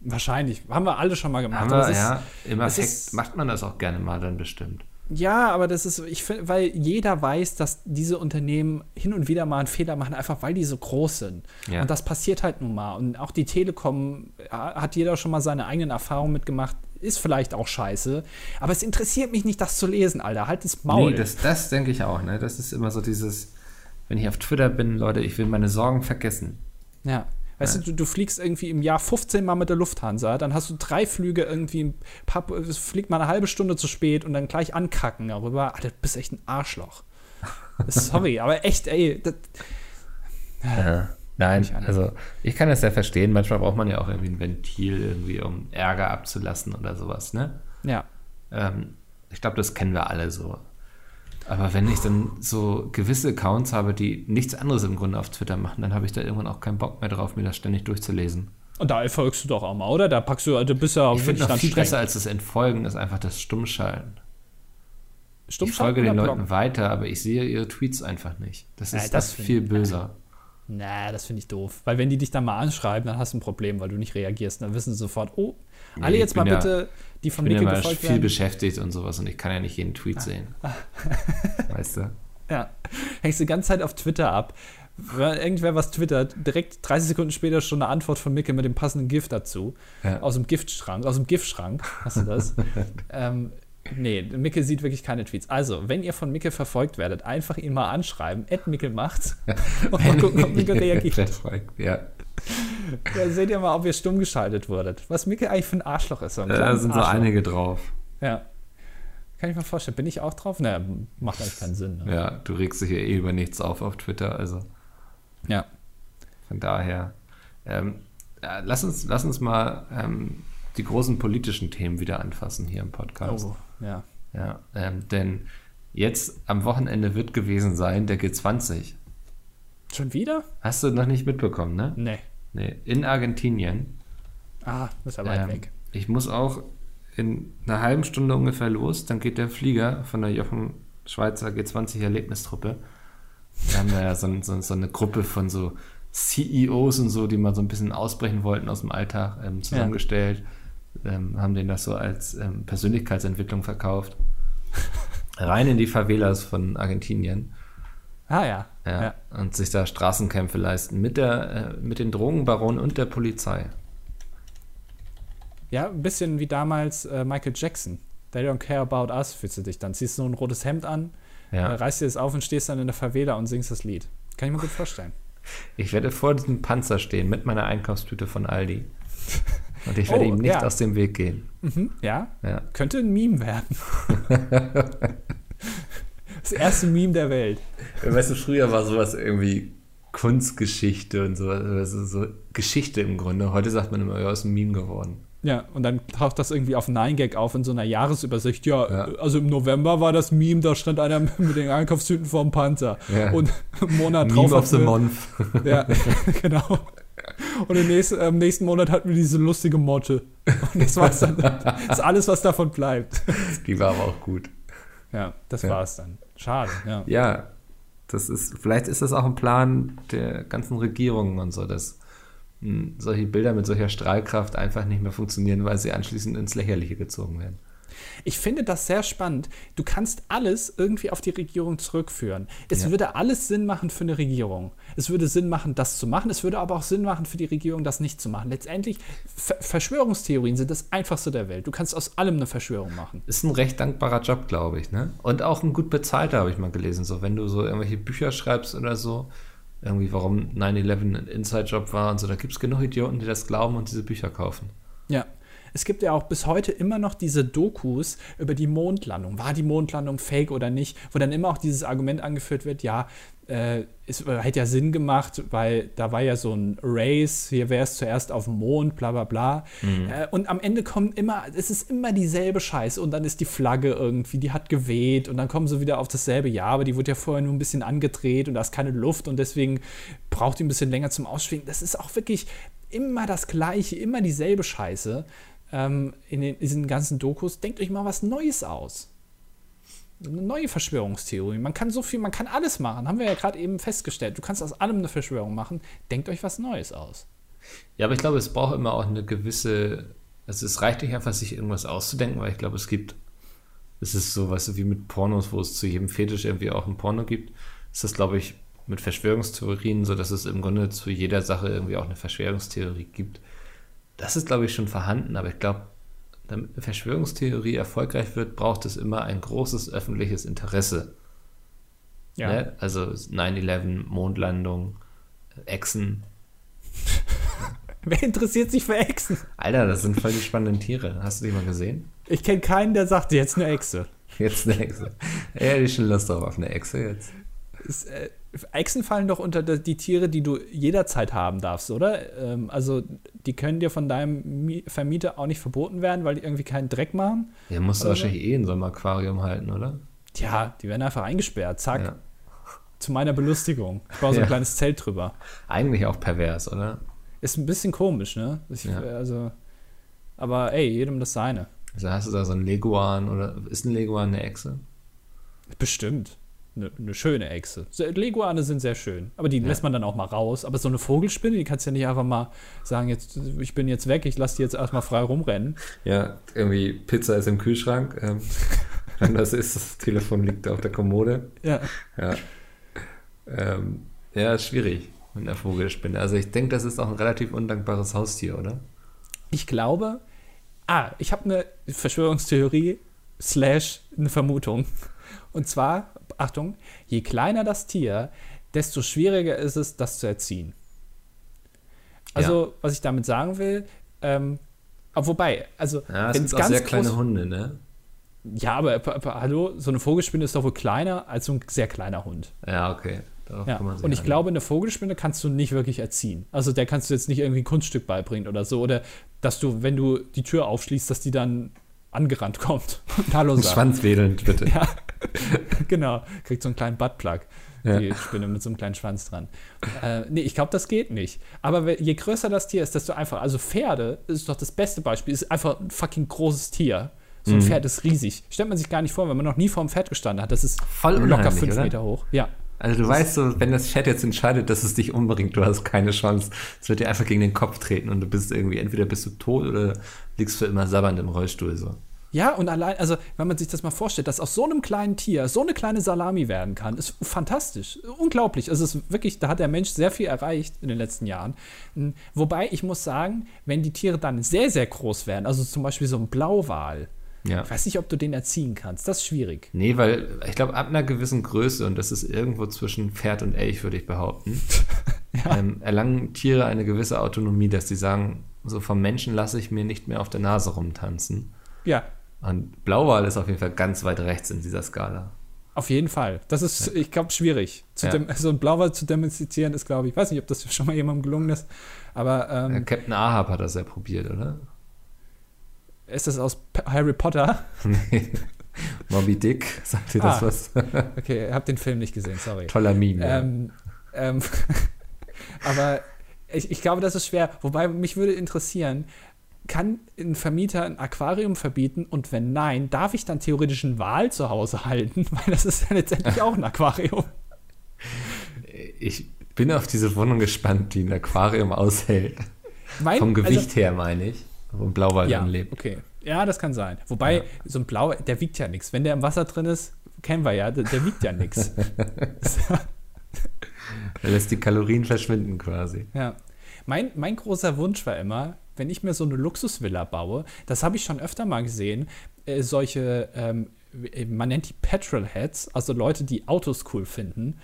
Wahrscheinlich. Haben wir alle schon mal gemacht. Aber ja, im Affekt macht man das auch gerne mal dann bestimmt. Ja, aber das ist, ich finde, weil jeder weiß, dass diese Unternehmen hin und wieder mal einen Fehler machen, einfach weil die so groß sind. Ja. Und das passiert halt nun mal. Und auch die Telekom hat jeder schon mal seine eigenen Erfahrungen mitgemacht. Ist vielleicht auch scheiße. Aber es interessiert mich nicht, das zu lesen, Alter. Halt das Maul. Nee, das, das denke ich auch, ne? Das ist immer so dieses, wenn ich auf Twitter bin, Leute, ich will meine Sorgen vergessen. Ja. Weißt ja. du, du, fliegst irgendwie im Jahr 15 Mal mit der Lufthansa, dann hast du drei Flüge irgendwie, paar, fliegt mal eine halbe Stunde zu spät und dann gleich ankacken darüber. Alter, du bist echt ein Arschloch. [laughs] Sorry, aber echt, ey. Das, ja. Nein, also ich kann das ja verstehen. Manchmal braucht man ja auch irgendwie ein Ventil, irgendwie, um Ärger abzulassen oder sowas, ne? Ja. Ähm, ich glaube, das kennen wir alle so. Aber wenn ich dann so gewisse Accounts habe, die nichts anderes im Grunde auf Twitter machen, dann habe ich da irgendwann auch keinen Bock mehr drauf, mir das ständig durchzulesen. Und da erfolgst du doch auch mal, oder? Da packst du, du bist ja Ich finde noch viel streng. besser als das Entfolgen ist einfach das Stummschalten. Stummschalten ich folge den Leuten weiter, aber ich sehe ihre Tweets einfach nicht. Das ist ja, das, das viel böser. Na, das finde ich doof. Weil wenn die dich dann mal anschreiben, dann hast du ein Problem, weil du nicht reagierst. Dann wissen sie sofort, oh, nee, alle jetzt mal ja, bitte die vom Nickel gefolgt werden. Ich bin viel beschäftigt und sowas und ich kann ja nicht jeden Tweet ah. sehen. [laughs] weißt du? Ja. Hängst du die ganze Zeit auf Twitter ab. Wenn irgendwer was twittert, direkt 30 Sekunden später schon eine Antwort von Mickel mit dem passenden Gift dazu. Ja. Aus dem Giftschrank, aus dem Giftschrank, hast du das? [laughs] ähm, Nee, Micke sieht wirklich keine Tweets. Also, wenn ihr von Micke verfolgt werdet, einfach ihn mal anschreiben. Ed Micke macht's. [laughs] Und mal gucken, ob Micke reagiert. ja. [laughs] ja. Seht ihr mal, ob ihr stumm geschaltet wurdet. Was Micke eigentlich für ein Arschloch ist. So ein da sind so Arschloch. einige drauf. Ja. Kann ich mir vorstellen. Bin ich auch drauf? Naja, macht eigentlich keinen Sinn. Ne? Ja, du regst dich ja eh über nichts auf auf Twitter, also Ja. von daher. Ähm, ja, lass, uns, lass uns mal ähm, die großen politischen Themen wieder anfassen hier im Podcast. Oh, ja. Ja, ähm, denn jetzt am Wochenende wird gewesen sein der G20. Schon wieder? Hast du noch nicht mitbekommen, ne? Nee. Nee, in Argentinien. Ah, ist ja weit Ähm, weg. Ich muss auch in einer halben Stunde ungefähr los, dann geht der Flieger von der Jochen Schweizer G20 Erlebnistruppe. Wir haben ja so, so, so eine Gruppe von so CEOs und so, die mal so ein bisschen ausbrechen wollten aus dem Alltag, ähm, zusammengestellt, ähm, haben denen das so als ähm, Persönlichkeitsentwicklung verkauft. [laughs] Rein in die Favelas von Argentinien. Ah ja. Ja, ja. Und sich da Straßenkämpfe leisten mit, der, äh, mit den Drogenbaronen und der Polizei. Ja, ein bisschen wie damals äh, Michael Jackson. They don't care about us, fühlst du dich dann. Ziehst so ein rotes Hemd an, äh, Ja. reißt dir das auf und stehst dann in der Favela und singst das Lied. Kann ich mir gut vorstellen. Ich werde vor diesem Panzer stehen mit meiner Einkaufstüte von Aldi. [laughs] Und ich werde Oh, ihm nicht ja. aus dem Weg gehen. Mhm, ja, Ja. könnte ein Meme werden. [laughs] das erste Meme der Welt. Weißt du, früher war sowas irgendwie Kunstgeschichte und sowas, also so Geschichte im Grunde. Heute sagt man immer, ja, ist ein Meme geworden. Ja, und dann taucht das irgendwie auf 9gag auf in so einer Jahresübersicht. Ja, Ja. also im November war das Meme, da stand einer [laughs] mit den Einkaufstüten vorm Panzer. Ja. Und im Monat drauf. Meme of the wir- Month. Ja, [laughs] [laughs] genau. Und im nächsten, im nächsten Monat hatten wir diese lustige Motte. Und das war's dann. Das ist alles, was davon bleibt. Die war aber auch gut. Ja, das Ja. war's dann. Schade, ja. Ja, das ist, vielleicht ist das auch ein Plan der ganzen Regierungen und so, dass mh, solche Bilder mit solcher Strahlkraft einfach nicht mehr funktionieren, weil sie anschließend ins Lächerliche gezogen werden. Ich finde das sehr spannend. Du kannst alles irgendwie auf die Regierung zurückführen. Es Ja. würde alles Sinn machen für eine Regierung. Es würde Sinn machen, das zu machen. Es würde aber auch Sinn machen für die Regierung, das nicht zu machen. Letztendlich, Ver Verschwörungstheorien sind das einfachste der Welt. Du kannst aus allem eine Verschwörung machen. Ist ein recht dankbarer Job, glaube ich, ne? Und auch ein gut bezahlter, habe ich mal gelesen. So, wenn du so irgendwelche Bücher schreibst oder so, irgendwie, warum 9-11 ein Inside-Job war und so, da gibt es genug Idioten, die das glauben und diese Bücher kaufen. Ja. Es gibt ja auch bis heute immer noch diese Dokus über die Mondlandung. War die Mondlandung fake oder nicht? Wo dann immer auch dieses Argument angeführt wird, ja, äh, es hätte ja Sinn gemacht, weil da war ja so ein Race, hier wäre es zuerst auf dem Mond, bla bla bla. Äh, und am Ende kommen immer, es ist immer dieselbe Scheiße und dann ist die Flagge irgendwie, die hat geweht und dann kommen sie wieder auf dasselbe Jahr, aber die wurde ja vorher nur ein bisschen angedreht und da ist keine Luft und deswegen braucht die ein bisschen länger zum Ausschwingen. Das ist auch wirklich immer das Gleiche, immer dieselbe Scheiße ähm, in den, diesen ganzen Dokus. Denkt euch mal was Neues aus. Eine neue Verschwörungstheorie. Man kann so viel, man kann alles machen. Haben wir ja gerade eben festgestellt. Du kannst aus allem eine Verschwörung machen. Denkt euch was Neues aus. Ja, aber ich glaube, es braucht immer auch eine gewisse. Also, es reicht nicht einfach, sich irgendwas auszudenken, weil ich glaube, es gibt. Es ist so, weißt du, wie mit Pornos, wo es zu jedem Fetisch irgendwie auch ein Porno gibt. Ist das, glaube ich, mit Verschwörungstheorien so, dass es im Grunde zu jeder Sache irgendwie auch eine Verschwörungstheorie gibt. Das ist, glaube ich, schon vorhanden, aber ich glaube, damit eine Verschwörungstheorie erfolgreich wird, braucht es immer ein großes öffentliches Interesse. Ne? Also 9-11, Mondlandung, Echsen. [laughs] Wer interessiert sich für Echsen? Alter, das sind voll die spannenden Tiere. Hast du die mal gesehen? Ich kenne keinen, der sagt, jetzt eine Echse. Jetzt eine Echse. Ja, ich schon Lust drauf auf eine Echse jetzt. Ist, äh, Echsen fallen doch unter die Tiere, die du jederzeit haben darfst, oder? Ähm, also, die können dir von deinem Mi Vermieter auch nicht verboten werden, weil die irgendwie keinen Dreck machen. Ja, musst du wahrscheinlich eh in so einem Aquarium halten, oder? Tja, die werden einfach eingesperrt. Zack, Ja. zu meiner Belustigung. Ich baue so ein Ja. kleines Zelt drüber. Eigentlich auch pervers, oder? Ist ein bisschen komisch, ne? Ich, Ja. Also, aber ey, jedem das seine. Also hast du da so ein Leguan oder ist ein Leguan eine Echse? Bestimmt. Eine ne schöne Echse. Leguane sind sehr schön. Aber die Ja. lässt man dann auch mal raus. Aber so eine Vogelspinne, die kannst du ja nicht einfach mal sagen, jetzt, ich bin jetzt weg, ich lasse die jetzt erstmal frei rumrennen. Ja, irgendwie Pizza ist im Kühlschrank. Ähm, [laughs] wenn das ist, das Telefon liegt auf der Kommode. Ja. Ja. Ähm, ja, ist schwierig mit einer Vogelspinne. Also ich denke, das ist auch ein relativ undankbares Haustier, oder? Ich glaube, ah, ich habe eine Verschwörungstheorie slash eine Vermutung. Und zwar, Achtung, je kleiner das Tier, desto schwieriger ist es, das zu erziehen. Also, ja. was ich damit sagen will, ähm, wobei, also, ja, es gibt auch sehr kleine Hunde, ne? Ja, aber, aber, aber, hallo, so eine Vogelspinne ist doch wohl kleiner als so ein sehr kleiner Hund. Ja, okay. Ja. Und ich an. glaube, eine Vogelspinne kannst du nicht wirklich erziehen. Also der kannst du jetzt nicht irgendwie ein Kunststück beibringen oder so. Oder dass du, wenn du die Tür aufschließt, dass die dann angerannt kommt [laughs] und Hallo sagt. Schwanzwedelnd, bitte. Ja, [laughs] genau. Kriegt so einen kleinen Buttplug. Ja. Die Spinne mit so einem kleinen Schwanz dran. Äh, nee, ich glaube, das geht nicht. Aber je größer das Tier ist, desto einfacher. Also Pferde ist doch das beste Beispiel. Ist einfach ein fucking großes Tier. So ein mhm. Pferd ist riesig. Stellt man sich gar nicht vor, wenn man noch nie vor einem Pferd gestanden hat. Das ist Voll locker fünf oder? Meter hoch. Ja. Also du weißt so, wenn das Pferd jetzt entscheidet, dass es dich umbringt, du hast keine Chance. Es wird dir einfach gegen den Kopf treten und du bist irgendwie, entweder bist du tot oder liegst für immer sabbernd im Rollstuhl so. Ja, und allein, also wenn man sich das mal vorstellt, dass aus so einem kleinen Tier so eine kleine Salami werden kann, ist fantastisch. Unglaublich. Also es ist wirklich, da hat der Mensch sehr viel erreicht in den letzten Jahren. Wobei ich muss sagen, wenn die Tiere dann sehr, sehr groß werden, also zum Beispiel so ein Blauwal, ja. ich weiß nicht, ob du den erziehen kannst. Das ist schwierig. Nee, weil ich glaube, ab einer gewissen Größe, und das ist irgendwo zwischen Pferd und Elch, würde ich behaupten, [laughs] ja. ähm, erlangen Tiere eine gewisse Autonomie, dass sie sagen, so vom Menschen lasse ich mir nicht mehr auf der Nase rumtanzen. Ja. Und Blauwal ist auf jeden Fall ganz weit rechts in dieser Skala. Auf jeden Fall. Das ist, ja. ich glaube, schwierig. Ja. so ein Blauwal zu domestizieren ist, glaube ich, ich weiß nicht, ob das [laughs] schon mal jemandem gelungen ist, aber. Ähm, ja, Captain Ahab hat das ja probiert, oder? Ist das aus Harry Potter? [laughs] Moby Dick, sagt dir das ah, was? [laughs] okay, ich habe den Film nicht gesehen, sorry. Toller Meme. Ähm, ähm, [laughs] aber ich, ich glaube, das ist schwer. Wobei mich würde interessieren, kann ein Vermieter ein Aquarium verbieten und wenn nein, darf ich dann theoretisch einen Wal zu Hause halten? Weil das ist ja letztendlich auch ein Aquarium. Ich bin auf diese Wohnung gespannt, die ein Aquarium aushält. Mein, Vom Gewicht also, her meine ich, wo ein Blauwal ja, drin lebt. Okay, ja, das kann sein. Wobei, ja. so ein Blauwal, der wiegt ja nichts. Wenn der im Wasser drin ist, kennen wir ja, der, der wiegt ja nichts. [laughs] [laughs] er lässt die Kalorien verschwinden quasi. Ja. Mein, mein großer Wunsch war immer, wenn ich mir so eine Luxusvilla baue, das habe ich schon öfter mal gesehen, äh, solche, ähm, man nennt die Petrolheads, also Leute, die Autos cool finden.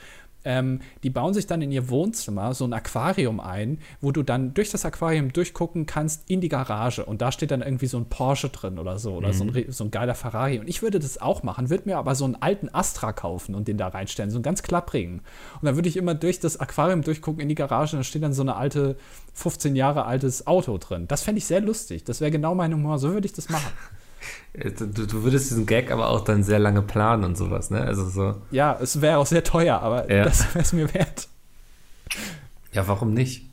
Ähm, die bauen sich dann in ihr Wohnzimmer so ein Aquarium ein, wo du dann durch das Aquarium durchgucken kannst in die Garage. Und da steht dann irgendwie so ein Porsche drin oder so, oder mhm. so, ein, so ein geiler Ferrari. Und ich würde das auch machen, würde mir aber so einen alten Astra kaufen und den da reinstellen, so einen ganz klapprigen. Und dann würde ich immer durch das Aquarium durchgucken in die Garage und da steht dann so eine alte, 15 Jahre altes Auto drin. Das fände ich sehr lustig. Das wäre genau mein Humor. So würde ich das machen. [laughs] Du, du, würdest diesen Gag aber auch dann sehr lange planen und sowas, ne? Also so. Ja, es wäre auch sehr teuer, aber ja. das [laughs] wäre es mir wert. Ja, warum nicht?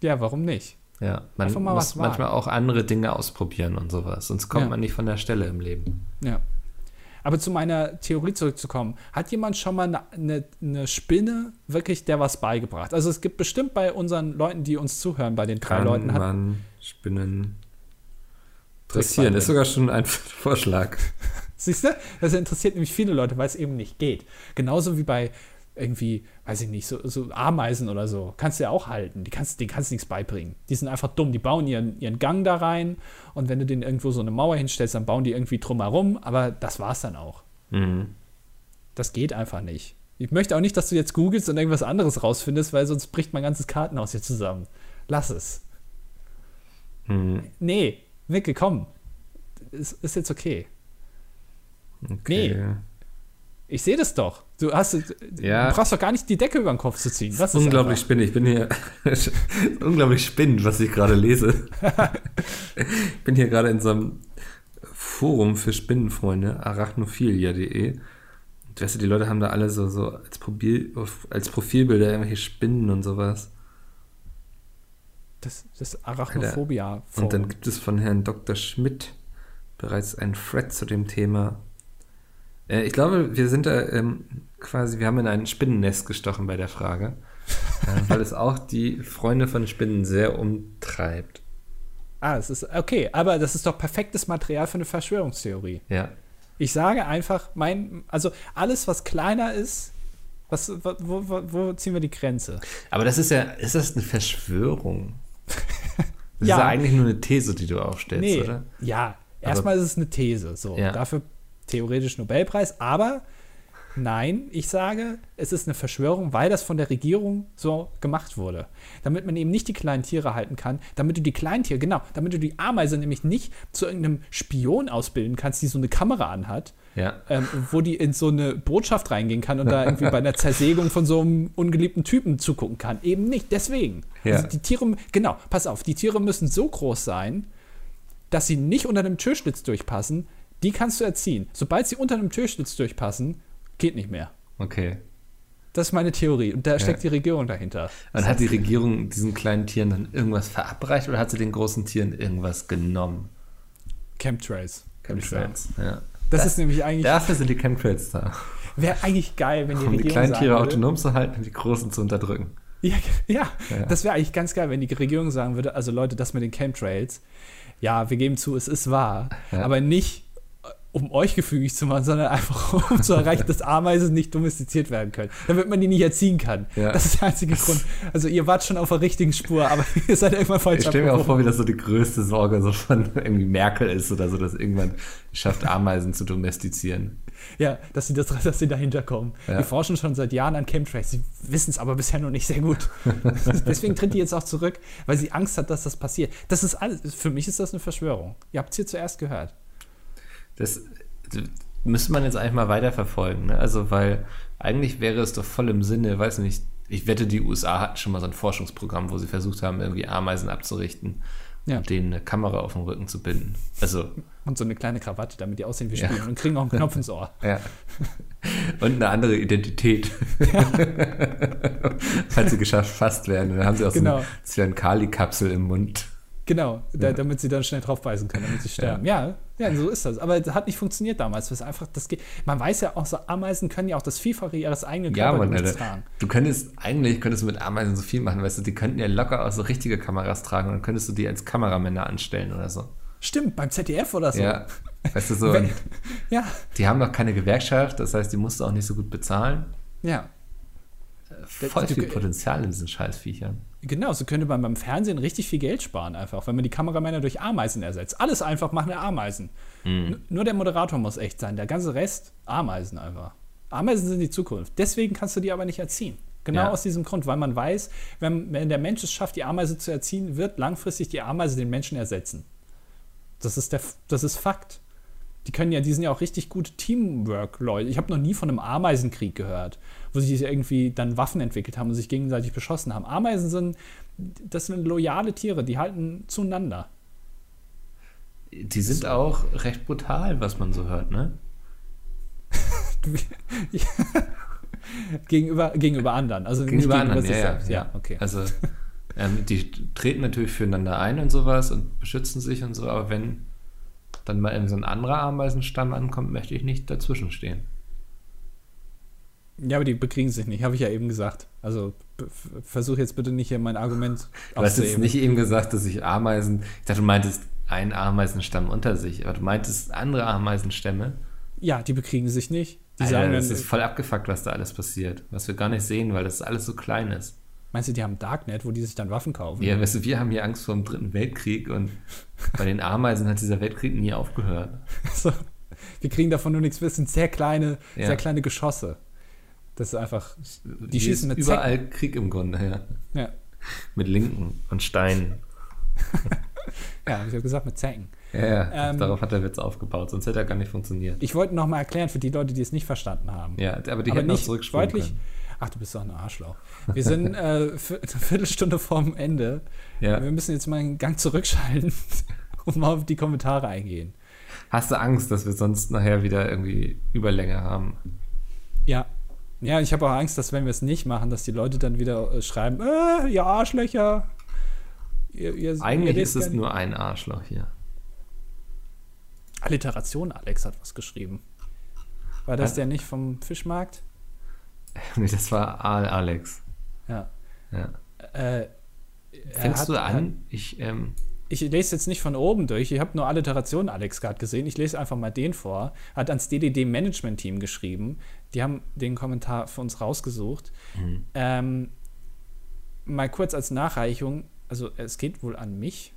Ja, warum nicht? Ja, man muss manchmal auch andere Dinge ausprobieren und sowas, sonst kommt ja. man nicht von der Stelle im Leben. Ja. Aber zu meiner Theorie zurückzukommen, hat jemand schon mal eine, eine, eine, Spinne wirklich der was beigebracht? Also es gibt bestimmt bei unseren Leuten, die uns zuhören, bei den drei Kann Leuten. Hat, man Spinnen Interessieren ist sogar schon ein [laughs] Vorschlag. Siehst du? Das interessiert nämlich viele Leute, weil es eben nicht geht. Genauso wie bei irgendwie, weiß ich nicht, so, so, Ameisen oder so. Kannst du ja auch halten. Die kannst, denen kannst du nichts beibringen. Die sind einfach dumm. Die bauen ihren, ihren Gang da rein und wenn du denen irgendwo so eine Mauer hinstellst, dann bauen die irgendwie drumherum, aber das war's dann auch. Mhm. Das geht einfach nicht. Ich möchte auch nicht, dass du jetzt googelst und irgendwas anderes rausfindest, weil sonst bricht mein ganzes Kartenhaus hier zusammen. Lass es. Mhm. Nee, Mikkel, komm. Ist, ist jetzt okay. okay. Nee. Ich sehe das doch. Du, hast, ja. du brauchst doch gar nicht die Decke über den Kopf zu ziehen. Das ist unglaublich spannend. Ich bin hier [laughs] unglaublich spannend, was ich gerade lese. [laughs] ich bin hier gerade in so einem Forum für Spinnenfreunde, arachnophilia.de. Weißt du, die Leute haben da alle so, so als, Profil, als Profilbilder irgendwelche Spinnen und sowas. Das, das Arachnophobia. -Forum. Und dann gibt es von Herrn Dr. Schmidt bereits ein Thread zu dem Thema. Äh, ich glaube, wir sind da ähm, quasi, wir haben in ein Spinnennest gestochen bei der Frage, äh, [laughs] weil es auch die Freunde von Spinnen sehr umtreibt. Ah, es ist okay, aber das ist doch perfektes Material für eine Verschwörungstheorie. Ja. Ich sage einfach, mein, also alles, was kleiner ist, was, wo, wo, wo ziehen wir die Grenze? Aber das ist ja, ist das eine Verschwörung? Das ja. ist ja eigentlich nur eine These, die du aufstellst, nee. oder? Ja, erstmal ist es eine These. So. Ja. Dafür theoretisch Nobelpreis, aber nein, ich sage, es ist eine Verschwörung, weil das von der Regierung so gemacht wurde. Damit man eben nicht die kleinen Tiere halten kann, damit du die kleinen Tiere, genau, damit du die Ameise nämlich nicht zu irgendeinem Spion ausbilden kannst, die so eine Kamera anhat, Ja. ähm, wo die in so eine Botschaft reingehen kann und da irgendwie bei einer [laughs] Zersägung von so einem ungeliebten Typen zugucken kann. Eben nicht, deswegen. Ja. Also die Tiere, genau, pass auf, die Tiere müssen so groß sein, dass sie nicht unter einem Türschlitz durchpassen. Die kannst du erziehen. Sobald sie unter einem Türschlitz durchpassen, geht nicht mehr. Okay. Das ist meine Theorie. Und da steckt die Regierung dahinter. Und hat die Regierung diesen kleinen Tieren dann irgendwas verabreicht oder hat sie den großen Tieren irgendwas genommen? Chemtrails. Chemtrails. Ja. Das, ist nämlich eigentlich, Dafür sind die Chemtrails da. wäre eigentlich geil, wenn die Um die Regierung kleinen sagen Tiere würde, autonom zu halten und die großen zu unterdrücken. Ja, ja, Ja. das wäre eigentlich ganz geil, wenn die Regierung sagen würde, also Leute, das mit den Chemtrails, ja, wir geben zu, es ist wahr, Ja. aber nicht um euch gefügig zu machen, sondern einfach [laughs] um zu erreichen, dass Ameisen nicht domestiziert werden können, damit man die nicht erziehen kann. Ja. Das ist der einzige Grund. Also ihr wart schon auf der richtigen Spur, aber [laughs] ihr seid irgendwann falsch Ich stelle mir auch vor, wie das so die größte Sorge so von irgendwie Merkel ist oder so, dass irgendwann schafft, Ameisen zu domestizieren. Ja, dass sie, das, dass sie dahinter kommen. Ja. Die forschen schon seit Jahren an Chemtrails. Sie wissen es aber bisher noch nicht sehr gut. [laughs] Deswegen tritt die jetzt auch zurück, weil sie Angst hat, dass das passiert. Das ist alles, für mich ist das eine Verschwörung. Ihr habt es hier zuerst gehört. Das müsste man jetzt eigentlich mal weiterverfolgen. Ne? Also, weil eigentlich wäre es doch voll im Sinne, weiß nicht, ich wette, die USA hatten schon mal so ein Forschungsprogramm, wo sie versucht haben, irgendwie Ameisen abzurichten Ja. und denen eine Kamera auf den Rücken zu binden. Also, Und so eine kleine Krawatte, damit die aussehen wie Ja. Spielen und kriegen auch einen Knopf ins Ohr. ja. Und eine andere Identität. Falls [laughs] sie geschafft fast werden. Dann haben sie auch Genau. so eine Cyan-Kali-Kapsel im Mund. Genau, da, Ja. damit sie dann schnell drauf beißen können, damit sie sterben. Ja. Ja, so ist das. Aber das hat nicht funktioniert damals. Das einfach, das geht. Man weiß ja auch, so Ameisen können ja auch das Vielfache ihres eigenen Ja, Körpergewichts Alter. tragen. Du könntest, eigentlich könntest du mit Ameisen so viel machen, weißt du, die könnten ja locker auch so richtige Kameras tragen und dann könntest du die als Kameramänner anstellen oder so. Stimmt, beim ZDF oder so. Ja, weißt du so, [laughs] Wenn- ja, die haben noch keine Gewerkschaft, das heißt, die musst du auch nicht so gut bezahlen. ja. Voll du- viel Potenzial in diesen Scheißviechern. Genau, so könnte man beim Fernsehen richtig viel Geld sparen, einfach, wenn man die Kameramänner durch Ameisen ersetzt. Alles einfach machen wir Ameisen. N- Nur der Moderator muss echt sein. Der ganze Rest, Ameisen einfach. Ameisen sind die Zukunft. Deswegen kannst du die aber nicht erziehen. Genau Ja. aus diesem Grund, weil man weiß, wenn, wenn der Mensch es schafft, die Ameise zu erziehen, wird langfristig die Ameise den Menschen ersetzen. Das ist, der, das ist Fakt. Die können ja, die sind ja auch richtig gute Teamwork-Leute. Ich habe noch nie von einem Ameisenkrieg gehört, wo sie irgendwie dann Waffen entwickelt haben und sich gegenseitig beschossen haben. Ameisen sind, das sind loyale Tiere, die halten zueinander. Die sind auch recht brutal, was man so hört, ne? [laughs] [laughs] gegenüber, gegenüber anderen. Also Gegenüber anderen, gegenüber sich ja, selbst. ja, ja. okay. Also, ähm, die treten natürlich füreinander ein und sowas und beschützen sich und so, aber wenn dann mal irgendwie so ein anderer Ameisenstamm ankommt, möchte ich nicht dazwischen stehen. Ja, aber die bekriegen sich nicht, habe ich ja eben gesagt. Also versuche jetzt bitte nicht hier mein Argument Du hast jetzt nicht eben gesagt, dass sich Ameisen, ich dachte, du meintest einen Ameisenstamm unter sich, aber du meintest andere Ameisenstämme. Ja, die bekriegen sich nicht. Die Alter, sagen das ist voll abgefuckt, was da alles passiert. Was wir gar nicht sehen, weil das alles so klein ist. Meinst du, die haben Darknet, wo die sich dann Waffen kaufen? Ja, weißt du, wir haben hier Angst vor dem dritten Weltkrieg und bei den Ameisen hat dieser Weltkrieg nie aufgehört. [laughs] So, wir kriegen davon nur nichts wissen. Sehr kleine, Ja. sehr kleine Geschosse. Das ist einfach. Die schießen mit überall Krieg im Grunde, ja. Ja, Mit Linken und Steinen. [laughs] ja ich habe gesagt mit Zecken. Ja, ja. Ähm, darauf hat der Witz aufgebaut, sonst hätte er gar nicht funktioniert. Ich wollte noch mal erklären für die Leute, die es nicht verstanden haben. Ja, aber die aber hätten auch nicht zurückspulen deutlich. können. Ach, du bist doch ein Arschloch. Wir sind [laughs] äh, eine Viertelstunde vorm Ende. Ja. Wir müssen jetzt mal einen Gang zurückschalten [laughs] und mal auf die Kommentare eingehen. Hast du Angst, dass wir sonst nachher wieder irgendwie Überlänge haben? Ja. Ja, ich habe auch Angst, dass wenn wir es nicht machen, dass die Leute dann wieder äh, schreiben, äh, ihr Arschlöcher. Ihr, ihr, Eigentlich ihr ist es nur ein Arschloch hier. Alliteration, Alex hat was geschrieben. War das der nicht vom Fischmarkt? [laughs] Nee, das war Alex. Ja. Ja. Äh, Fängst hat- du hat- an? Ich, ähm, Ich lese jetzt nicht von oben durch. Ich habe nur Alliteration Alex gerade gesehen. Ich lese einfach mal den vor. Hat ans DDD Management Team geschrieben. Die haben den Kommentar für uns rausgesucht. Mhm. Ähm, mal kurz als Nachreichung. Also es geht wohl an mich.